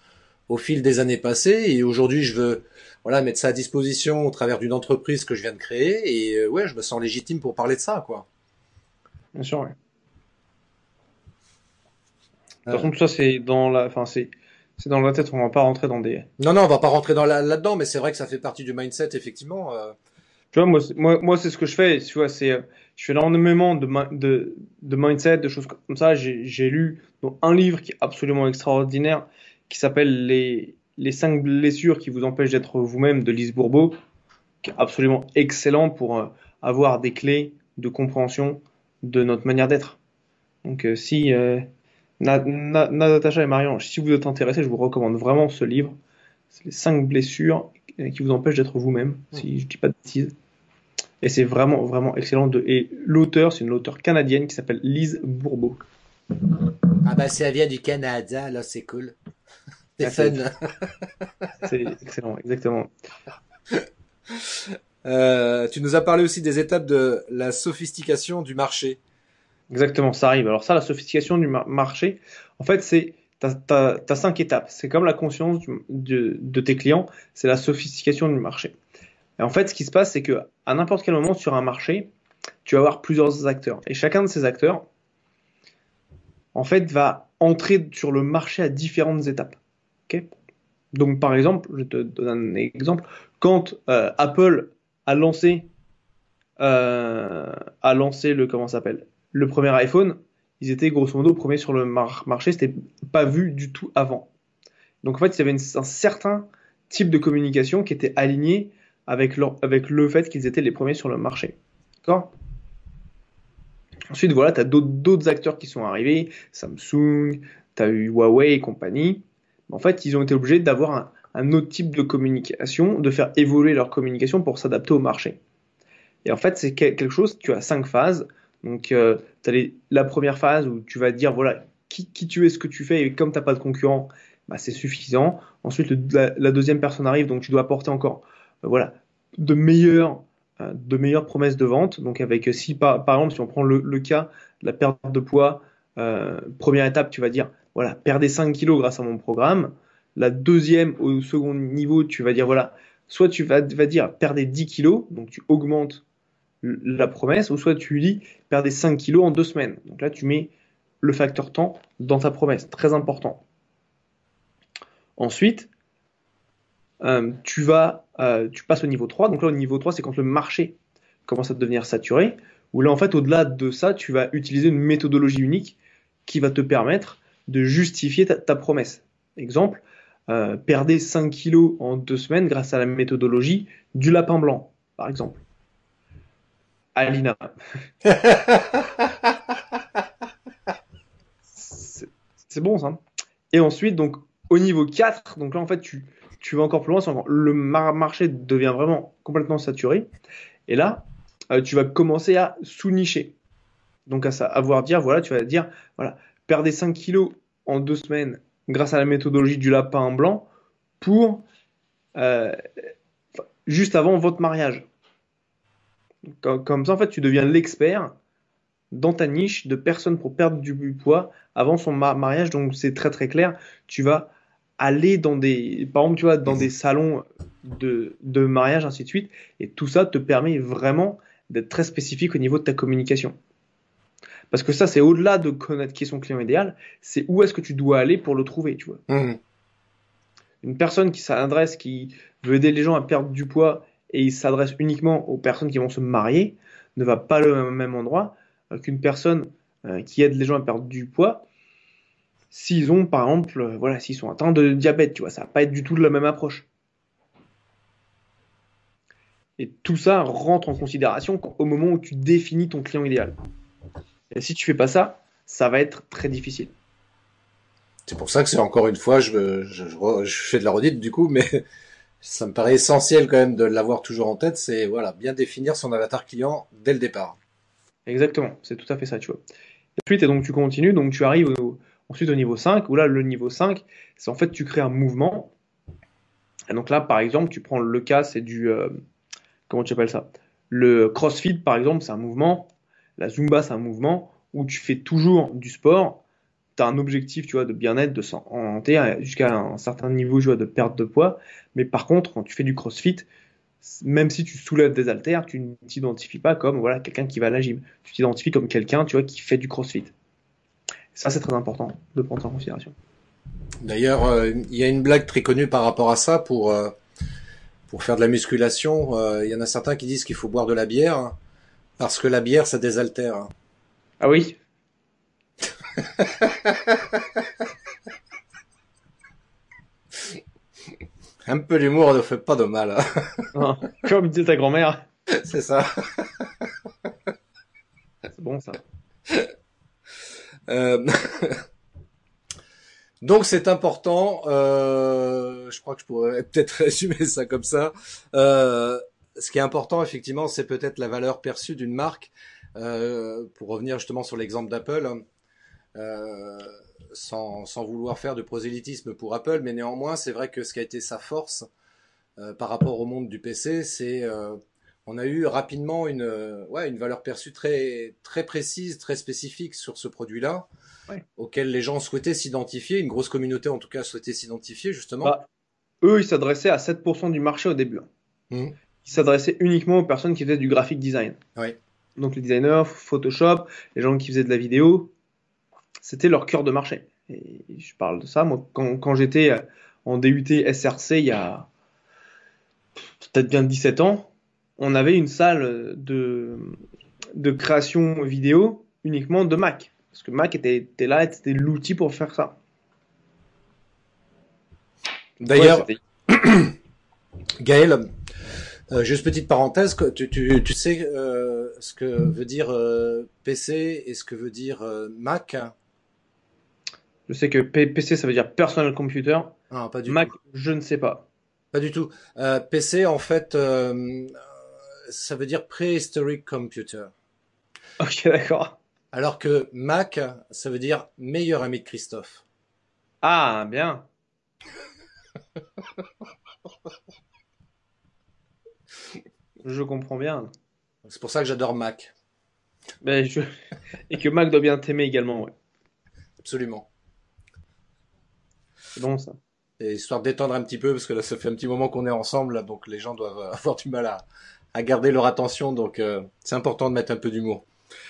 au fil des années passées, et aujourd'hui je veux voilà mettre ça à disposition au travers d'une entreprise que je viens de créer, et euh, ouais, je me sens légitime pour parler de ça, quoi. Bien sûr, ouais. De toute façon, tout ça c'est dans la, enfin c'est c'est dans la tête, on va pas rentrer dans des. Non, non, on va pas rentrer dans là-dedans, mais c'est vrai que ça fait partie du mindset, effectivement. Euh. Tu vois, moi, moi, moi c'est ce que je fais. Tu vois, c'est, je fais énormément de, de, de mindset, de choses comme ça. J'ai lu un livre qui est absolument extraordinaire, qui s'appelle les, les cinq blessures qui vous empêchent d'être vous-même de Lise Bourbeau, qui est absolument excellent pour euh, avoir des clés de compréhension de notre manière d'être. Donc, euh, si Natacha et Marion, si vous êtes intéressés, je vous recommande vraiment ce livre. C'est les 5 blessures qui vous empêchent d'être vous-même, si je dis pas de bêtises. Et c'est vraiment, vraiment excellent. De... Et l'auteur, c'est une auteure canadienne qui s'appelle Lise Bourbeau. Ah bah ça vient du Canada, là c'est cool. C'est fun. c'est excellent, exactement. Euh, tu nous as parlé aussi des étapes de la sophistication du marché. Exactement, ça arrive. Alors ça, la sophistication du marché, en fait, c'est t'as as, cinq étapes. C'est comme la conscience de, tes clients, c'est la sophistication du marché. Et en fait, ce qui se passe, c'est que à n'importe quel moment sur un marché, tu vas avoir plusieurs acteurs. Et chacun de ces acteurs, en fait, va entrer sur le marché à différentes étapes. Donc, par exemple, je te donne un exemple. Quand euh, Apple a lancé, euh, a lancé le comment s'appelle? Le premier iPhone, ils étaient grosso modo premiers sur le marché, c'était pas vu du tout avant. Donc en fait, il y avait un certain type de communication qui était aligné avec, avec le fait qu'ils étaient les premiers sur le marché. D'accord? Ensuite, voilà, tu as d'autres acteurs qui sont arrivés, Samsung, tu as eu Huawei et compagnie. En fait, ils ont été obligés d'avoir un, un, autre type de communication, de faire évoluer leur communication pour s'adapter au marché. Et en fait, c'est quelque chose, tu as cinq phases. Donc, euh, la première phase où tu vas dire, voilà, qui, tu es, ce que tu fais, et comme tu n'as pas de concurrent, bah, c'est suffisant. Ensuite, la, deuxième personne arrive, donc tu dois apporter encore, euh, voilà, de meilleures, euh, de meilleures promesses de vente. Donc, avec si par, par exemple, si on prend le, cas de la perte de poids, première étape, tu vas dire, voilà, perdez 5 kilos grâce à mon programme. La deuxième, au second niveau, tu vas dire, voilà, soit tu vas, vas dire, perdez 10 kilos, donc tu augmentes la promesse, ou soit tu dis perdre 5 kilos en deux semaines. Donc là, tu mets le facteur temps dans ta promesse, très important. Ensuite, euh, tu vas, euh, tu passes au niveau 3. Donc là, au niveau 3, c'est quand le marché commence à devenir saturé. Où là, en fait, au-delà de ça, tu vas utiliser une méthodologie unique qui va te permettre de justifier ta, promesse. Exemple, euh, perdez 5 kilos en deux semaines grâce à la méthodologie du lapin blanc. par exemple. Alina. c'est bon ça. Et ensuite, donc au niveau 4, donc là en fait tu, vas encore plus loin, le marché devient vraiment complètement saturé. Et là, euh, tu vas commencer à sous-nicher. Donc à savoir dire, voilà, tu vas dire, voilà, perdez 5 kilos en deux semaines grâce à la méthodologie du lapin blanc pour euh, juste avant votre mariage. Comme, ça, en fait, tu deviens l'expert dans ta niche de personnes pour perdre du poids avant son mariage. Donc, c'est très très clair. Tu vas aller dans des, par exemple, tu vois, dans des salons de, de mariage, ainsi de suite. Et tout ça te permet vraiment d'être très spécifique au niveau de ta communication. Parce que ça, c'est au-delà de connaître qui est son client idéal, c'est où est-ce que tu dois aller pour le trouver, tu vois. Mmh. Une personne qui s'adresse, qui veut aider les gens à perdre du poids et il s'adresse uniquement aux personnes qui vont se marier, ne va pas au même endroit euh, qu'une personne euh, qui aide les gens à perdre du poids. S'ils ont, par exemple, euh, voilà, s'ils sont atteints de diabète, tu vois, ça va pas être du tout la même approche. Et tout ça rentre en considération au moment où tu définis ton client idéal. Et si tu fais pas ça, ça va être très difficile. C'est pour ça que c'est encore une fois, je, fais de la redite du coup, mais ça me paraît essentiel quand même de l'avoir toujours en tête. C'est voilà, bien définir son avatar client dès le départ. Exactement, c'est tout à fait ça, tu vois. Ensuite, et donc tu continues, donc tu arrives ensuite au niveau 5, où là, le niveau 5, c'est en fait tu crées un mouvement. Et donc là, par exemple, tu prends le cas, c'est du, euh, comment tu appelles ça? Le CrossFit, par exemple, c'est un mouvement. La Zumba, c'est un mouvement où tu fais toujours du sport. Tu as un objectif, tu vois, de bien-être, de santé, jusqu'à un certain niveau, tu vois, de perte de poids. Mais par contre, quand tu fais du CrossFit, même si tu soulèves des haltères, tu ne t'identifies pas comme voilà quelqu'un qui va à la gym. Tu t'identifies comme quelqu'un, tu vois, qui fait du CrossFit. Ça, c'est très important de prendre en considération. D'ailleurs, euh, il y a une blague très connue par rapport à ça pour euh, pour faire de la musculation, euh, il y en a certains qui disent qu'il faut boire de la bière hein, parce que la bière ça désaltère. Hein. Ah oui? Un peu d'humour ne fait pas de mal. Hein. Comme disait ta grand-mère. C'est ça. C'est bon ça. Euh... Donc c'est important, euh, je crois que je pourrais peut-être résumer ça comme ça. Euh, ce qui est important effectivement, c'est peut-être la valeur perçue d'une marque. Pour revenir justement sur l'exemple d'Apple, euh, sans, sans, vouloir faire de prosélytisme pour Apple, mais néanmoins c'est vrai que ce qui a été sa force euh, par rapport au monde du PC, c'est on a eu rapidement une, ouais, une valeur perçue très, très précise, très spécifique sur ce produit-là auxquels les gens souhaitaient s'identifier, une grosse communauté en tout cas souhaitait s'identifier justement bah, Eux, ils s'adressaient à 7% du marché au début. Hein. Mmh. Ils s'adressaient uniquement aux personnes qui faisaient du graphic design. Donc les designers, Photoshop, les gens qui faisaient de la vidéo, c'était leur cœur de marché. Et je parle de ça, moi, quand, quand j'étais euh, en DUT SRC il y a peut-être bien 17 ans, on avait une salle de, de création vidéo uniquement de Mac. Parce que Mac était, était là, c'était l'outil pour faire ça. D'ailleurs, Gaël, euh, juste petite parenthèse, tu, tu, tu sais euh, ce que veut dire euh, PC et ce que veut dire euh, Mac Je sais que PC ça veut dire Personal Computer. Ah, pas du Mac, je ne sais pas. Pas du tout. Euh, PC en fait, ça veut dire Prehistoric Computer. Ok, d'accord. Alors que Mac, ça veut dire meilleur ami de Christophe. Ah, bien. je comprends bien. C'est pour ça que j'adore Mac. Ben, Et que Mac doit bien t'aimer également, ouais. Absolument. C'est bon ça. Et histoire d'étendre un petit peu, parce que là ça fait un petit moment qu'on est ensemble, donc les gens doivent avoir du mal à, garder leur attention, donc euh, c'est important de mettre un peu d'humour.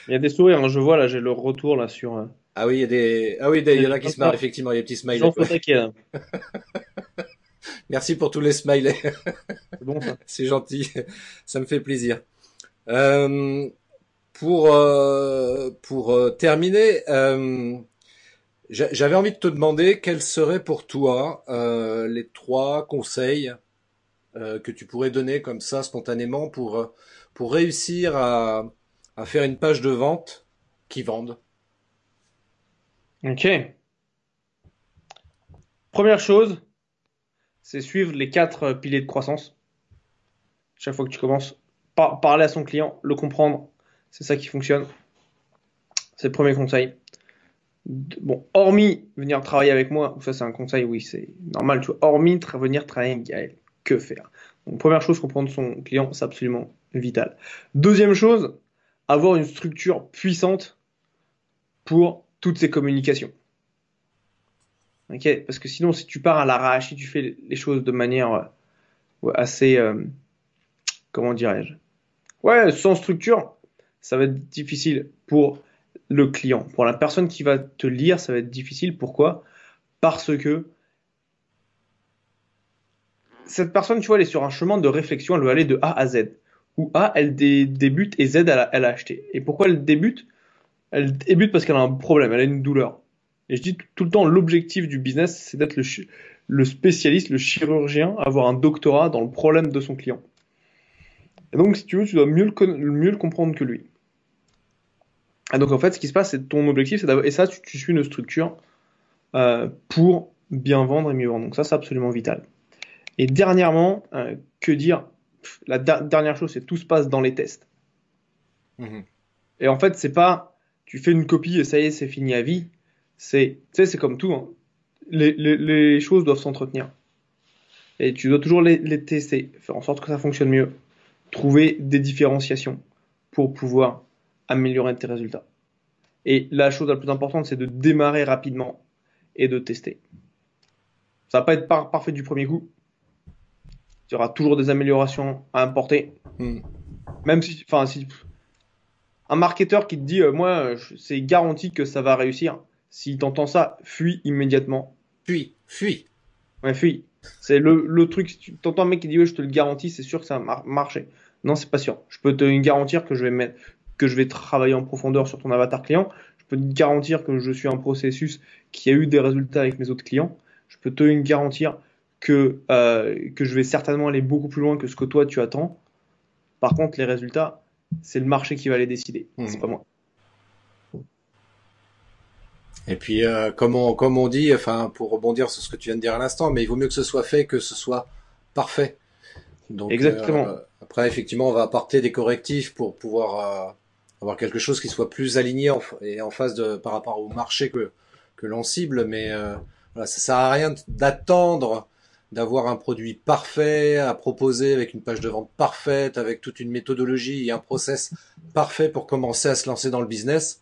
Il y a des sourires, hein, je vois là, j'ai le retour là sur. Euh, ah oui, il y a des, ah oui, il y en a qui se marrent effectivement, il y a des petits smileys. Merci pour tous les smileys. C'est bon, C'est gentil, ça me fait plaisir. Euh, pour euh, pour euh, terminer, euh, j'avais envie de te demander quels seraient pour toi les trois conseils euh, que tu pourrais donner comme ça spontanément pour, euh, réussir à, faire une page de vente qui vende Ok. Première chose, c'est suivre les quatre piliers de croissance. Chaque fois que tu commences, par parler à son client, le comprendre, c'est ça qui fonctionne. C'est le premier conseil. Bon, hormis venir travailler avec moi, ça c'est un conseil, oui, c'est normal, tu vois, hormis venir travailler avec Gaël, que faire? Donc, première chose, comprendre son client, c'est absolument vital. Deuxième chose, avoir une structure puissante pour toutes ces communications. Ok, parce que sinon, si tu pars à l'arrache, si tu fais les choses de manière euh, assez, euh, comment dirais-je, ouais, sans structure, ça va être difficile pour le client. Pour la personne qui va te lire, ça va être difficile. Pourquoi? Parce que cette personne, tu vois, elle est sur un chemin de réflexion, elle veut aller de A à Z. Où A, elle débute et Z, elle a, acheté. Et pourquoi elle débute? Elle débute parce qu'elle a un problème, elle a une douleur. Et je dis tout le temps, l'objectif du business, c'est d'être le, spécialiste, le chirurgien, avoir un doctorat dans le problème de son client. Et donc, si tu veux, tu dois mieux le comprendre que lui. Et donc, en fait, ce qui se passe, c'est ton objectif, c'est d'avoir, et ça, tu, tu, suis une structure euh, pour bien vendre et mieux vendre. Donc ça, c'est absolument vital. Et dernièrement, euh, que dire? La dernière chose, c'est tout se passe dans les tests. Mmh. Et en fait, c'est pas tu fais une copie et ça y est, c'est fini à vie. C'est, tu sais, c'est comme tout. Hein. Les, les, les, choses doivent s'entretenir. Et tu dois toujours les, les, tester, faire en sorte que ça fonctionne mieux, trouver des différenciations pour pouvoir améliorer tes résultats. Et la chose la plus importante, c'est de démarrer rapidement et de tester. Ça va pas être parfait du premier coup. Il y aura toujours des améliorations à apporter. Hmm. Même si, enfin, si un marketeur qui te dit, euh, moi, c'est garanti que ça va réussir. Si t'entends ça, fuis immédiatement. Fuis, fuis. Ouais, fuis. C'est le, le truc, si tu entends un mec qui dit, ouais, je te le garantis, c'est sûr que ça va marcher. Non, c'est pas sûr. Je peux te garantir que je vais mettre, que je vais travailler en profondeur sur ton avatar client. Je peux te garantir que je suis un processus qui a eu des résultats avec mes autres clients. Je peux te garantir que, euh, que je vais certainement aller beaucoup plus loin que ce que toi tu attends. Par contre, les résultats, c'est le marché qui va les décider. Mmh. C'est pas moi. Et puis, euh, comme, on, comme on dit, enfin, pour rebondir sur ce que tu viens de dire à l'instant, mais il vaut mieux que ce soit fait que ce soit parfait. Donc, Exactement. Euh, après, effectivement, on va apporter des correctifs pour pouvoir avoir quelque chose qui soit plus aligné et en phase de, par rapport au marché que, que l'on cible. Mais euh, voilà, ça sert à rien d'attendre d'avoir un produit parfait à proposer avec une page de vente parfaite, avec toute une méthodologie et un process parfait pour commencer à se lancer dans le business.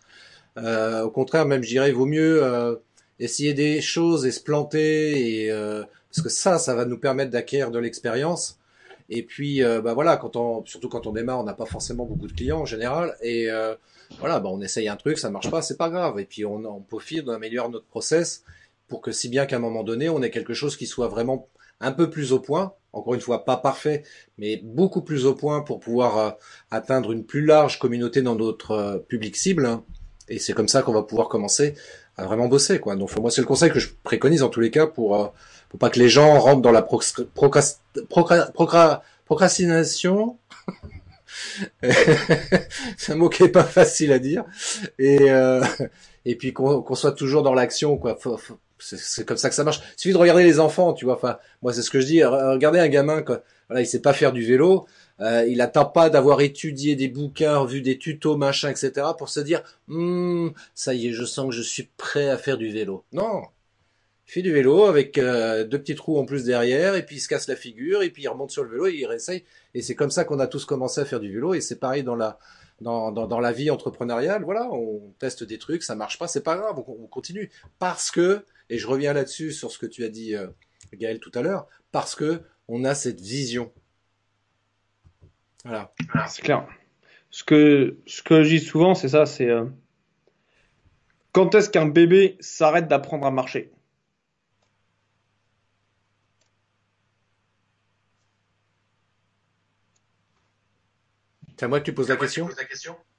Euh, au contraire, même je dirais, vaut mieux euh, essayer des choses et se planter, et, euh, parce que ça, ça va nous permettre d'acquérir de l'expérience. Et puis, euh, bah voilà, quand on, surtout quand on démarre, on n'a pas forcément beaucoup de clients en général, et euh, voilà, bah on essaye un truc, ça marche pas, c'est pas grave. Et puis on, on peaufine, on améliore notre process pour que si bien qu'à un moment donné, on ait quelque chose qui soit vraiment un peu plus au point, encore une fois pas parfait, mais beaucoup plus au point pour pouvoir euh, atteindre une plus large communauté dans notre euh, public cible. Hein. Et c'est comme ça qu'on va pouvoir commencer à vraiment bosser. Quoi. Donc moi c'est le conseil que je préconise en tous les cas pour, euh, pour pas que les gens rentrent dans la procrastination. c'est un mot qui est pas facile à dire. Et, et puis qu'on soit toujours dans l'action. quoi c'est comme ça que ça marche. Il suffit de regarder les enfants, tu vois. Enfin, moi, c'est ce que je dis. Regardez un gamin, quoi. Voilà, il sait pas faire du vélo. Euh, il attend pas d'avoir étudié des bouquins, vu des tutos, machin, etc., pour se dire, hm, ça y est, je sens que je suis prêt à faire du vélo. Non, il fait du vélo avec euh, deux petits trous en plus derrière, et puis il se casse la figure, et puis il remonte sur le vélo et il réessaye. Et c'est comme ça qu'on a tous commencé à faire du vélo, et c'est pareil dans la dans, dans, dans, la vie entrepreneuriale. Voilà, on teste des trucs, ça marche pas, c'est pas grave, on, on continue parce que et je reviens là-dessus sur ce que tu as dit, euh, Gaël, tout à l'heure, parce que on a cette vision. Voilà. C'est clair. Ce que, ce que je dis souvent, c'est ça, c'est euh, quand est-ce qu'un bébé s'arrête d'apprendre à marcher? C'est à moi que tu poses la question,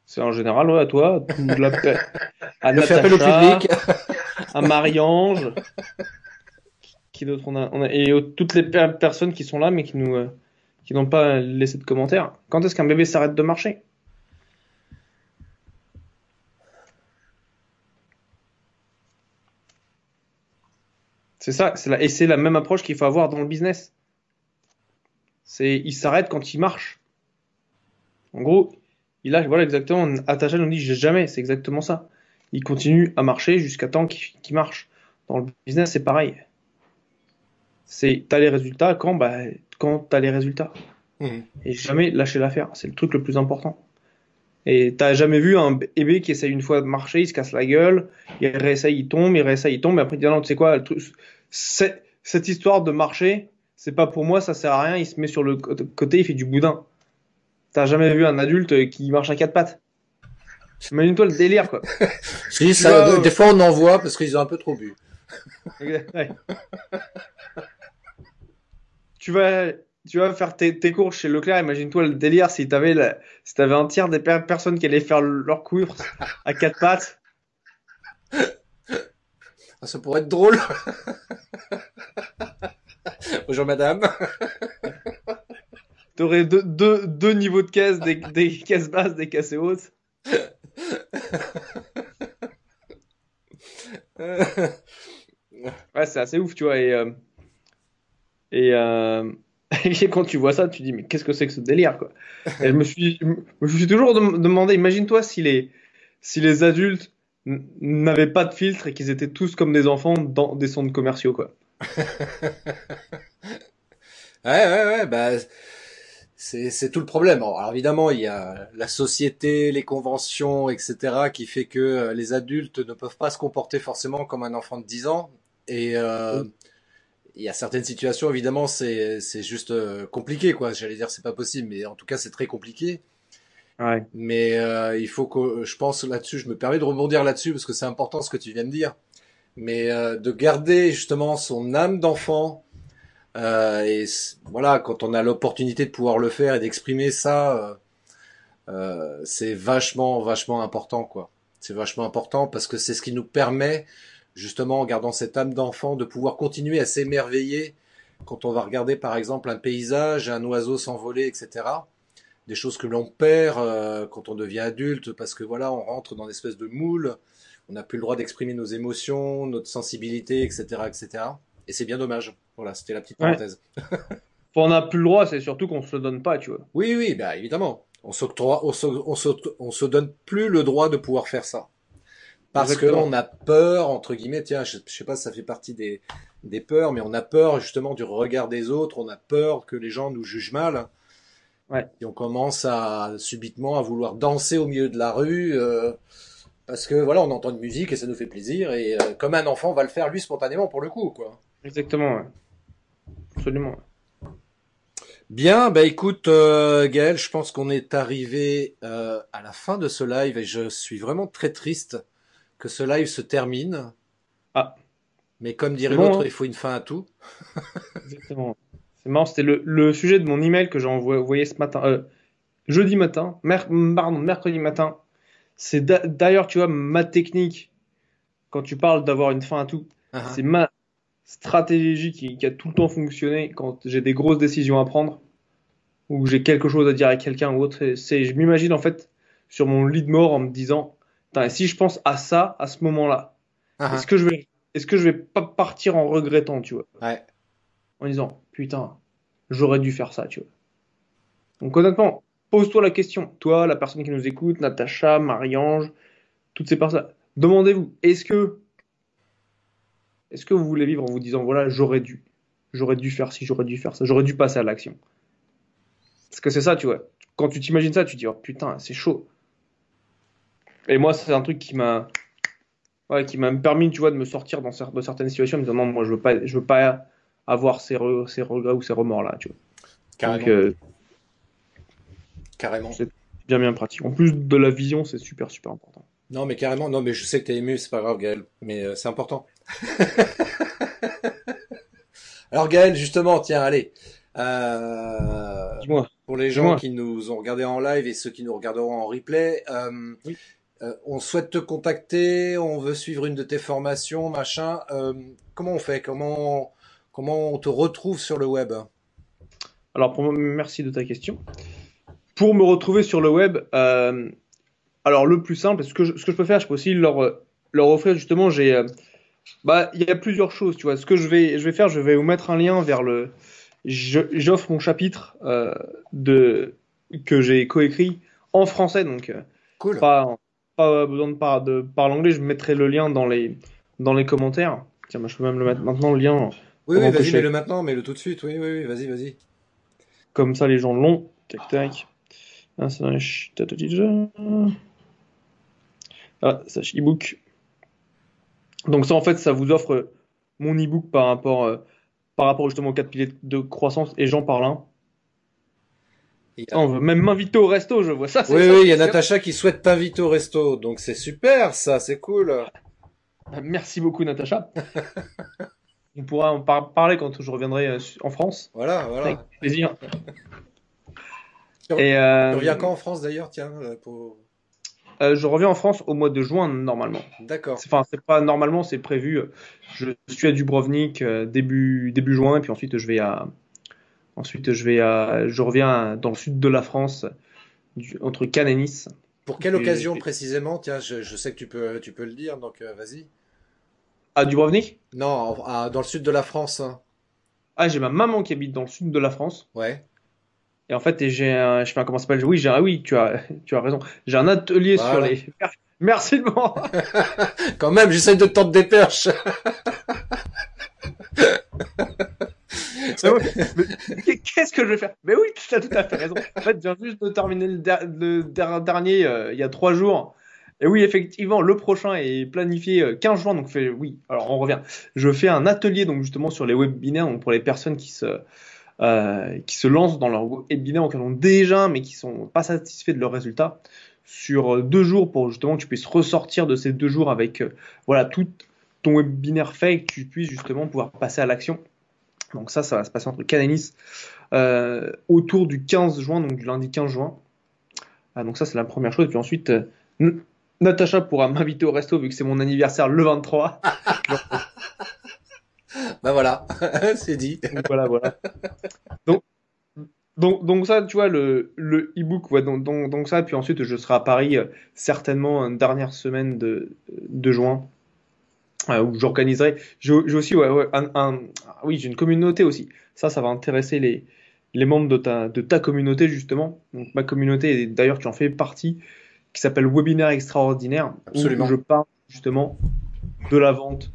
C'est en général, ouais, à toi. à Natacha, au public. à Marie-Ange. qui d'autre on a, on a, Et toutes les personnes qui sont là, mais qui nous, euh, qui n'ont pas laissé de commentaires. Quand est-ce qu'un bébé s'arrête de marcher? C'est ça, la, et c'est la même approche qu'il faut avoir dans le business. C'est, il s'arrête quand il marche. En gros, il a, voilà exactement, Attacha nous dit jamais, c'est exactement ça. Il continue à marcher jusqu'à temps qu'il, marche. Dans le business, c'est pareil. C'est, t'as les résultats quand, bah, quand t'as les résultats. Mhm. Et jamais lâcher l'affaire. C'est le truc le plus important. Et t'as jamais vu un bébé qui essaye une fois de marcher, il se casse la gueule, il réessaye, il tombe, il réessaye, il tombe, et après il dit non, tu sais quoi, le truc, cette histoire de marcher, c'est pas pour moi, ça sert à rien, il se met sur le cô- côté, il fait du boudin. T'as jamais vu un adulte qui marche à quatre pattes? Imagine-toi le délire, quoi. Si, ça, vois, euh, des fois on en voit parce qu'ils ont un peu trop bu. Ouais. tu vas, tu vas faire tes, tes courses chez Leclerc. Imagine-toi le délire si t'avais la- si t'avais un tiers des per- personnes qui allaient faire leur course à quatre pattes. Ah, Ça pourrait être drôle. Bonjour madame. T'aurais deux, deux, deux niveaux de caisse, des, des caisses basses, des caisses hautes. Ouais, c'est assez ouf, tu vois. Et, euh, et, euh, et quand tu vois ça, tu dis, mais qu'est-ce que c'est que ce délire, quoi? Et je me suis, je me suis toujours dem- demandé, imagine-toi si les, si les adultes n'avaient pas de filtre et qu'ils étaient tous comme des enfants dans des centres commerciaux, quoi. Ouais, ouais, ouais, bah, c'est, tout le problème. Alors évidemment, il y a la société, les conventions, etc., qui fait que euh, les adultes ne peuvent pas se comporter forcément comme un enfant de 10 ans. Et euh, il y a certaines situations, évidemment, c'est, c'est juste euh, compliqué, quoi. J'allais dire, c'est pas possible, mais en tout cas, c'est très compliqué. Ouais. Mais euh, il faut que, je pense là-dessus, je me permets de rebondir là-dessus parce que c'est important ce que tu viens de dire. Mais euh, de garder justement son âme d'enfant. Euh, et voilà, quand on a l'opportunité de pouvoir le faire et d'exprimer ça, euh, euh, c'est vachement, vachement important, quoi. C'est vachement important parce que c'est ce qui nous permet, justement, en gardant cette âme d'enfant, de pouvoir continuer à s'émerveiller quand on va regarder, par exemple, un paysage, un oiseau s'envoler, etc. Des choses que l'on perd euh, quand on devient adulte parce que voilà, on rentre dans une espèce de moule, on n'a plus le droit d'exprimer nos émotions, notre sensibilité, etc., etc. Et c'est bien dommage. Voilà, c'était la petite parenthèse. On n'a plus le droit, c'est surtout qu'on se le donne pas, tu vois. Oui, oui, bah évidemment. On se, on se, on se donne plus le droit de pouvoir faire ça. Parce que Exactement. on a peur, entre guillemets, tiens, je, je sais pas si ça fait partie des, des peurs, mais on a peur justement du regard des autres, on a peur que les gens nous jugent mal. Ouais. Et on commence à subitement à vouloir danser au milieu de la rue, euh, parce que voilà, on entend une musique et ça nous fait plaisir, et euh, comme un enfant va le faire lui spontanément pour le coup, quoi. Exactement, ouais. Absolument. Bien, bah écoute, euh, Gaël, je pense qu'on est arrivé euh, à la fin de ce live et je suis vraiment très triste que ce live se termine. Ah. Mais comme dirait bon, l'autre, hein. il faut une fin à tout. Exactement. C'est marrant, c'était le, le sujet de mon email que j'ai envoyé ce matin, euh, jeudi matin, mer- pardon, mercredi matin. C'est d'a- d'ailleurs, tu vois, ma technique, quand tu parles d'avoir une fin à tout, Ah, c'est ma stratégie qui, qui a tout le temps fonctionné quand j'ai des grosses décisions à prendre ou j'ai quelque chose à dire à quelqu'un ou autre. C'est, je m'imagine en fait sur mon lit de mort en me disant, si je pense à ça à ce moment-là, ah, est-ce que je vais, est-ce que je vais pas partir en regrettant, tu vois? ah. Ouais. en disant putain, j'aurais dû faire ça, tu vois. Donc honnêtement, pose-toi la question, toi, la personne qui nous écoute, Natacha, Marie-Ange, toutes ces personnes, demandez-vous, est-ce que est-ce que vous voulez vivre en vous disant voilà, j'aurais dû, j'aurais dû faire ci, j'aurais dû faire ça, j'aurais dû passer à l'action? Parce que c'est ça, tu vois. Quand tu t'imagines ça, tu te dis oh putain, c'est chaud. Et moi, c'est un truc qui m'a ouais, qui m'a permis, tu vois, de me sortir dans cer- certaines situations en me disant non, moi je veux pas je veux pas avoir ces, re- ces regrets ou ces remords là, tu vois. Carrément. Donc euh, carrément. c'est bien bien pratique. En plus de la vision, c'est super super important. Non, mais carrément. Non, mais je sais que t'es ému, c'est pas grave, Gaël. Mais euh, c'est important. Alors, Gaël, justement, tiens, allez. Euh. Pour les gens qui nous ont regardés en live et ceux qui nous regarderont en replay, euh, Oui. euh, on souhaite te contacter, on veut suivre une de tes formations, machin. Euh, comment on fait? Comment comment on te retrouve sur le web? Alors, pour, merci de ta question. Pour me retrouver sur le web, alors le plus simple, ce que, je, ce que je peux faire, je peux aussi leur, leur offrir justement, j'ai, bah, il y a plusieurs choses, tu vois. Ce que je vais, je vais faire, je vais vous mettre un lien vers le, j'offre mon chapitre euh, de que j'ai coécrit en français, donc euh, Cool. pas, pas besoin de, par, de parler anglais. Je mettrai le lien dans les, dans les commentaires. Tiens, moi, je peux même le mettre maintenant, le lien. Oui, oui, vas-y, mets-le maintenant, mets-le tout de suite. Oui, oui, oui, vas-y, vas-y. Comme ça, les gens l'ont. Tac, tac. Ah, ch- tatati- Ah, slash ebook. Donc ça, en fait, ça vous offre mon ebook par rapport, euh, par rapport justement aux quatre piliers de croissance et j'en parle un. Et- on veut même m'inviter au resto, je vois ça. Oui, ça, oui, il y a Natacha qui souhaite t'inviter au resto, donc c'est super, ça, c'est cool. Merci beaucoup, Natacha. On pourra en par- parler quand je reviendrai euh, en France. Voilà, Avec voilà. plaisir. Tu Et, euh, Tu reviens quand en France d'ailleurs, tiens, euh, pour... euh, je reviens en France au mois de juin normalement. D'accord. C'est- Enfin, c'est pas normalement, c'est prévu. Je suis à Dubrovnik euh, début début juin, et puis ensuite je vais à ensuite je vais à je reviens dans le sud de la France, du- entre Cannes et Nice. Pour quelle Et- occasion précisément? Tiens, je, je sais que tu peux, tu peux le dire, donc euh, vas-y. À Dubrovnik? Non, à- dans le sud de la France. hein. Ah, j'ai ma maman qui habite dans le sud de la France. Ouais. Et en fait, et j'ai un, je fais un, comment ça s'appelle? Oui, j'ai un, oui, tu as, tu as raison. J'ai un atelier sur les. Merci de moi. Quand même, j'essaie de te tendre des perches. Qu'est-ce que je vais faire? Mais oui, tu as tout à fait raison. En fait, je viens juste de terminer le, der- le der- dernier euh, il y a trois jours. Et oui, effectivement, le prochain est planifié euh, 15 juin. Donc, fait, oui, alors on revient. Je fais un atelier donc justement sur les webinaires donc pour les personnes qui se, euh, qui se lancent dans leur webinaire en ont déjà, mais qui sont pas satisfaits de leurs résultats, sur euh, deux jours pour justement que tu puisses ressortir de ces deux jours avec euh, voilà tout ton webinaire fait et que tu puisses justement pouvoir passer à l'action. Donc ça, ça va se passer entre Nice euh, autour du 15 juin, donc du lundi 15 juin. Ah, donc ça, c'est la première chose. Et puis ensuite, Natacha pourra m'inviter au resto vu que c'est mon anniversaire le 23. Bah voilà, c'est dit. Donc voilà, voilà. Donc, donc, donc ça, tu vois, le, le e-book, ouais, donc, donc, donc ça, puis ensuite je serai à Paris euh, certainement une dernière semaine de, de juin, euh, où j'organiserai. J'ai aussi, ouais, ouais, un, un- oui, j'ai une communauté aussi. Ça, ça va intéresser les, les membres de ta, de ta communauté, justement. Donc ma communauté, et d'ailleurs tu en fais partie, qui s'appelle Webinaire Extraordinaire, Absolument. où je parle justement de la vente,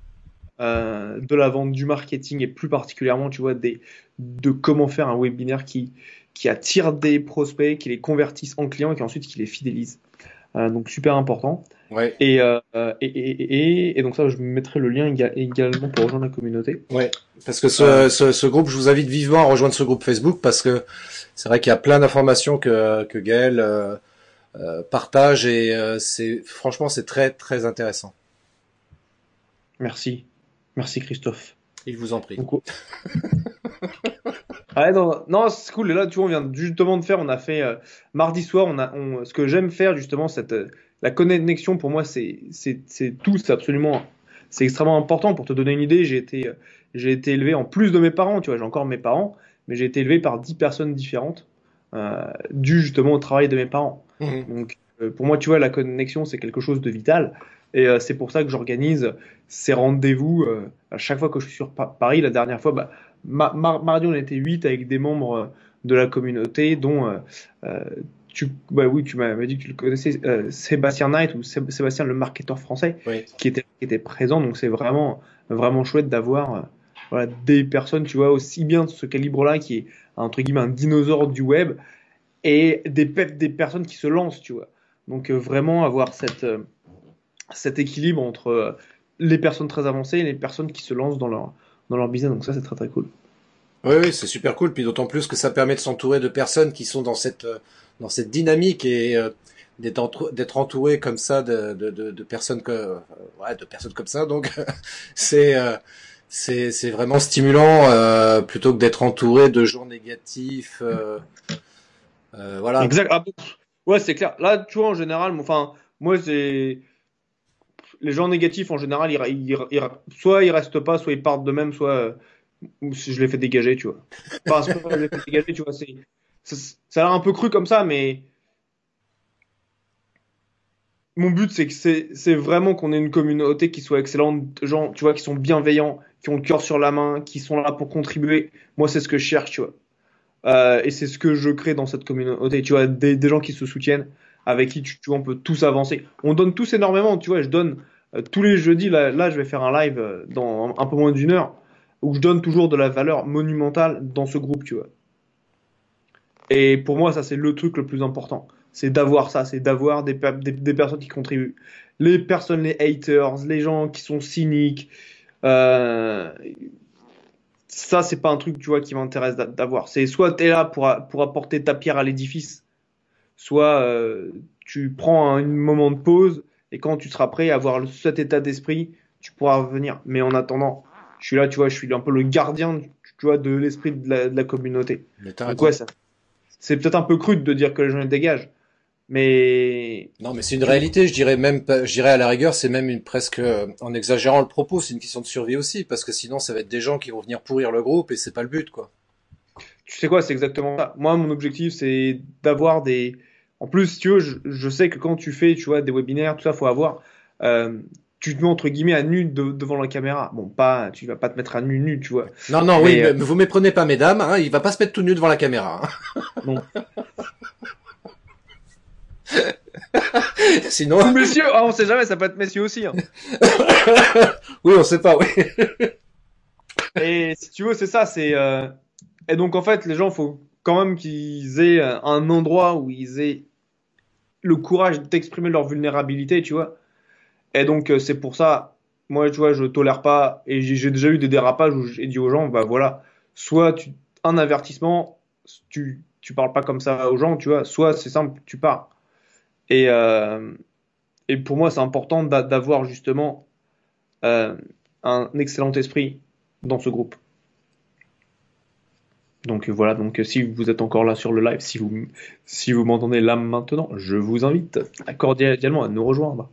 euh, de la vente, du marketing, et plus particulièrement, tu vois, des, de comment faire un webinaire qui, qui attire des prospects, qui les convertissent en clients et qui ensuite qui les fidélise. Euh, donc super important. Ouais, Et, euh, et, et, et, et donc ça, je mettrai le lien éga- également pour rejoindre la communauté. ouais. Parce que ce, ce, ce groupe, je vous invite vivement à rejoindre ce groupe Facebook parce que c'est vrai qu'il y a plein d'informations que, que Gaël euh, euh, partage et euh, c'est franchement c'est très très intéressant. Merci. Merci Christophe. Il vous en prie. Donc, Ah non, non, c'est cool. Et là, tu vois, on vient justement de faire, on a fait euh, mardi soir, on a, on, ce que j'aime faire justement, cette, euh, la connexion pour moi, c'est, tout, c'est absolument, c'est extrêmement important. Pour te donner une idée, j'ai été, euh, j'ai été élevé en plus de mes parents, tu vois, j'ai encore mes parents, mais j'ai été élevé par dix personnes différentes, dû justement au travail de mes parents. Mhm. Donc, pour moi, tu vois, la connexion, c'est quelque chose de vital. Et c'est pour ça que j'organise ces rendez-vous euh, à chaque fois que je suis sur Pa- Paris. La dernière fois, bah, ma- mar- mardi, on était 8 avec des membres euh, de la communauté, dont euh, tu, bah oui, tu m'avais dit que tu le connaissais, euh, Sébastien Knight ou Sé- Sébastien le marketeur français, Oui. qui était, qui était présent. Donc c'est vraiment, vraiment chouette d'avoir voilà, des personnes, tu vois, aussi bien de ce calibre-là, qui est entre guillemets un dinosaure du web, et des, pe- des personnes qui se lancent, tu vois. Donc vraiment avoir cette, cet équilibre entre les personnes très avancées et les personnes qui se lancent dans leur, dans leur business. Donc ça, c'est très très cool. Oui, oui, c'est super cool. Puis d'autant plus que ça permet de s'entourer de personnes qui sont dans cette euh, dans cette dynamique et euh, d'être entouré comme ça de, de, de, de personnes que euh, ouais de personnes comme ça. Donc c'est euh, c'est vraiment stimulant euh, plutôt que d'être entouré de gens négatifs. voilà. Exact. Ah, ouais, c'est clair. Là, tu vois, en général, enfin, moi, c'est les gens négatifs en général, ils, ils- ils- soit ils restent pas, soit ils partent de même, soit euh, je l'ai fait dégager, tu vois. Enfin, que je l'ai fait dégager, tu vois. C'est, ça, a l'air un peu cru comme ça, mais mon but, c'est que c'est, vraiment qu'on ait une communauté qui soit excellente, gens, tu vois, qui sont bienveillants, qui ont le cœur sur la main, qui sont là pour contribuer. Moi, c'est ce que je cherche, tu vois. Euh, et c'est ce que je crée dans cette communauté, tu vois, des gens qui se soutiennent, avec qui tu, vois, on peut tous avancer. On donne tous énormément, tu vois. Je donne euh, tous les jeudis, là, là, je vais faire un live euh, dans un peu moins d'une heure, où je donne toujours de la valeur monumentale dans ce groupe, tu vois. Et pour moi, ça, c'est le truc le plus important. C'est d'avoir ça, c'est d'avoir des, des, personnes qui contribuent. Les personnes, les haters, les gens qui sont cyniques, euh, ça, c'est pas un truc, tu vois, qui m'intéresse d'a- d'avoir. C'est soit t'es là pour, pour apporter ta pierre à l'édifice, soit euh, tu prends un, un moment de pause et quand tu seras prêt à avoir cet état d'esprit, tu pourras revenir. Mais en attendant, je suis là, tu vois, je suis un peu le gardien, tu vois, de l'esprit de la, de la communauté. Donc ouais, ça, c'est peut-être un peu crude de dire que les gens les dégagent, mais Non, mais c'est une réalité. Je dirais même, je dirais à la rigueur, c'est même une presque, euh, en exagérant le propos, c'est une question de survie aussi, parce que sinon, ça va être des gens qui vont venir pourrir le groupe et c'est pas le but, quoi. tu sais quoi, c'est exactement ça. Moi, mon objectif, c'est d'avoir des. En plus, tu veux, je, je sais que quand tu fais, tu vois, des webinaires, tout ça, faut avoir. euh, tu te mets entre guillemets à nu de- devant la caméra. Bon, pas, tu vas pas te mettre à nu nu, tu vois. Non, non, oui, Mais, euh, mais vous méprenez pas, mesdames. Hein, il va pas se mettre tout nu devant la caméra. hein. Non. Sinon, messieurs, ah, on sait jamais, ça peut être messieurs aussi. hein. oui, on sait pas. Oui. Et si tu veux, c'est ça, c'est. euh, Et donc, en fait, les gens, faut quand même qu'ils aient un endroit où ils aient le courage d'exprimer leur vulnérabilité, tu vois. Et donc, euh, c'est pour ça, moi, tu vois, je tolère pas, et j'ai déjà eu des dérapages où j'ai dit aux gens, bah voilà, soit un avertissement, tu, tu parles pas comme ça aux gens, tu vois, soit c'est simple, tu pars. Et, euh, pour moi, c'est important d'a- d'avoir justement euh, un excellent esprit dans ce groupe. Donc voilà, donc si vous êtes encore là sur le live, si vous, si vous m'entendez là maintenant, je vous invite cordialement à nous rejoindre.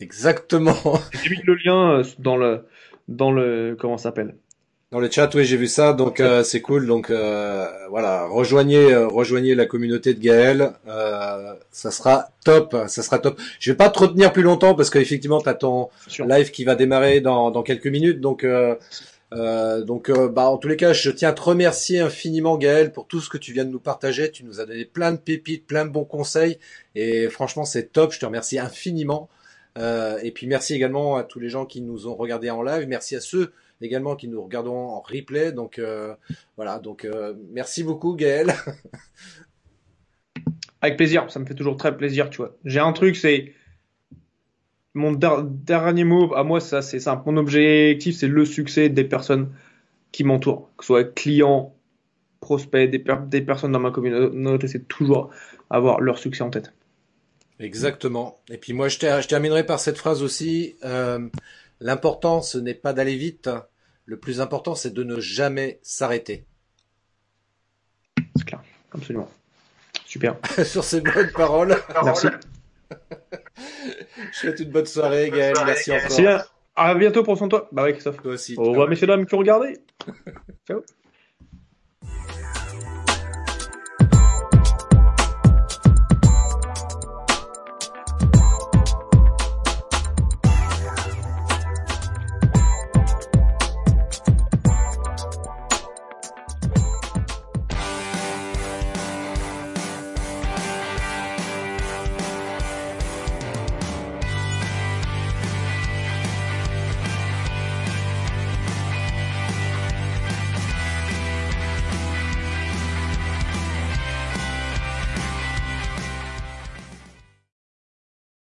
Exactement. J'ai mis le lien euh, dans le, dans le, comment ça s'appelle? Dans le chat, oui, j'ai vu ça, donc euh, c'est cool. Donc euh, voilà, rejoignez, euh, rejoignez la communauté de Gaël. Euh, ça sera top, ça sera top. Je vais pas te retenir plus longtemps parce qu'effectivement, t'as ton Sûr. live qui va démarrer dans, dans quelques minutes. Donc, euh, donc, euh, bah, en tous les cas, je tiens à te remercier infiniment, Gaël, pour tout ce que tu viens de nous partager. Tu nous as donné plein de pépites, plein de bons conseils, et franchement, c'est top. Je te remercie infiniment. Euh, et puis merci également à tous les gens qui nous ont regardés en live. Merci à ceux également qui nous regarderont en replay. Donc euh, voilà. Donc merci beaucoup, Gaël. Avec plaisir, ça me fait toujours très plaisir, tu vois. J'ai un truc, c'est mon der- dernier mot à moi, ça c'est simple. Mon objectif, c'est le succès des personnes qui m'entourent, que ce soit clients, prospects, des, per- des personnes dans ma communauté, c'est toujours avoir leur succès en tête. Exactement. Et puis moi, je, ter- je terminerai par cette phrase aussi. Euh, L'important, ce n'est pas d'aller vite. Le plus important, c'est de ne jamais s'arrêter. C'est clair, absolument. Super. Sur ces bonnes paroles, Merci. Je souhaite une bonne soirée, Gaël. Merci encore. Bien. À bientôt, prends soin de toi. Bah oui, Christophe. Toi aussi. Au revoir, messieurs, dames, qui ont regardé. Ciao.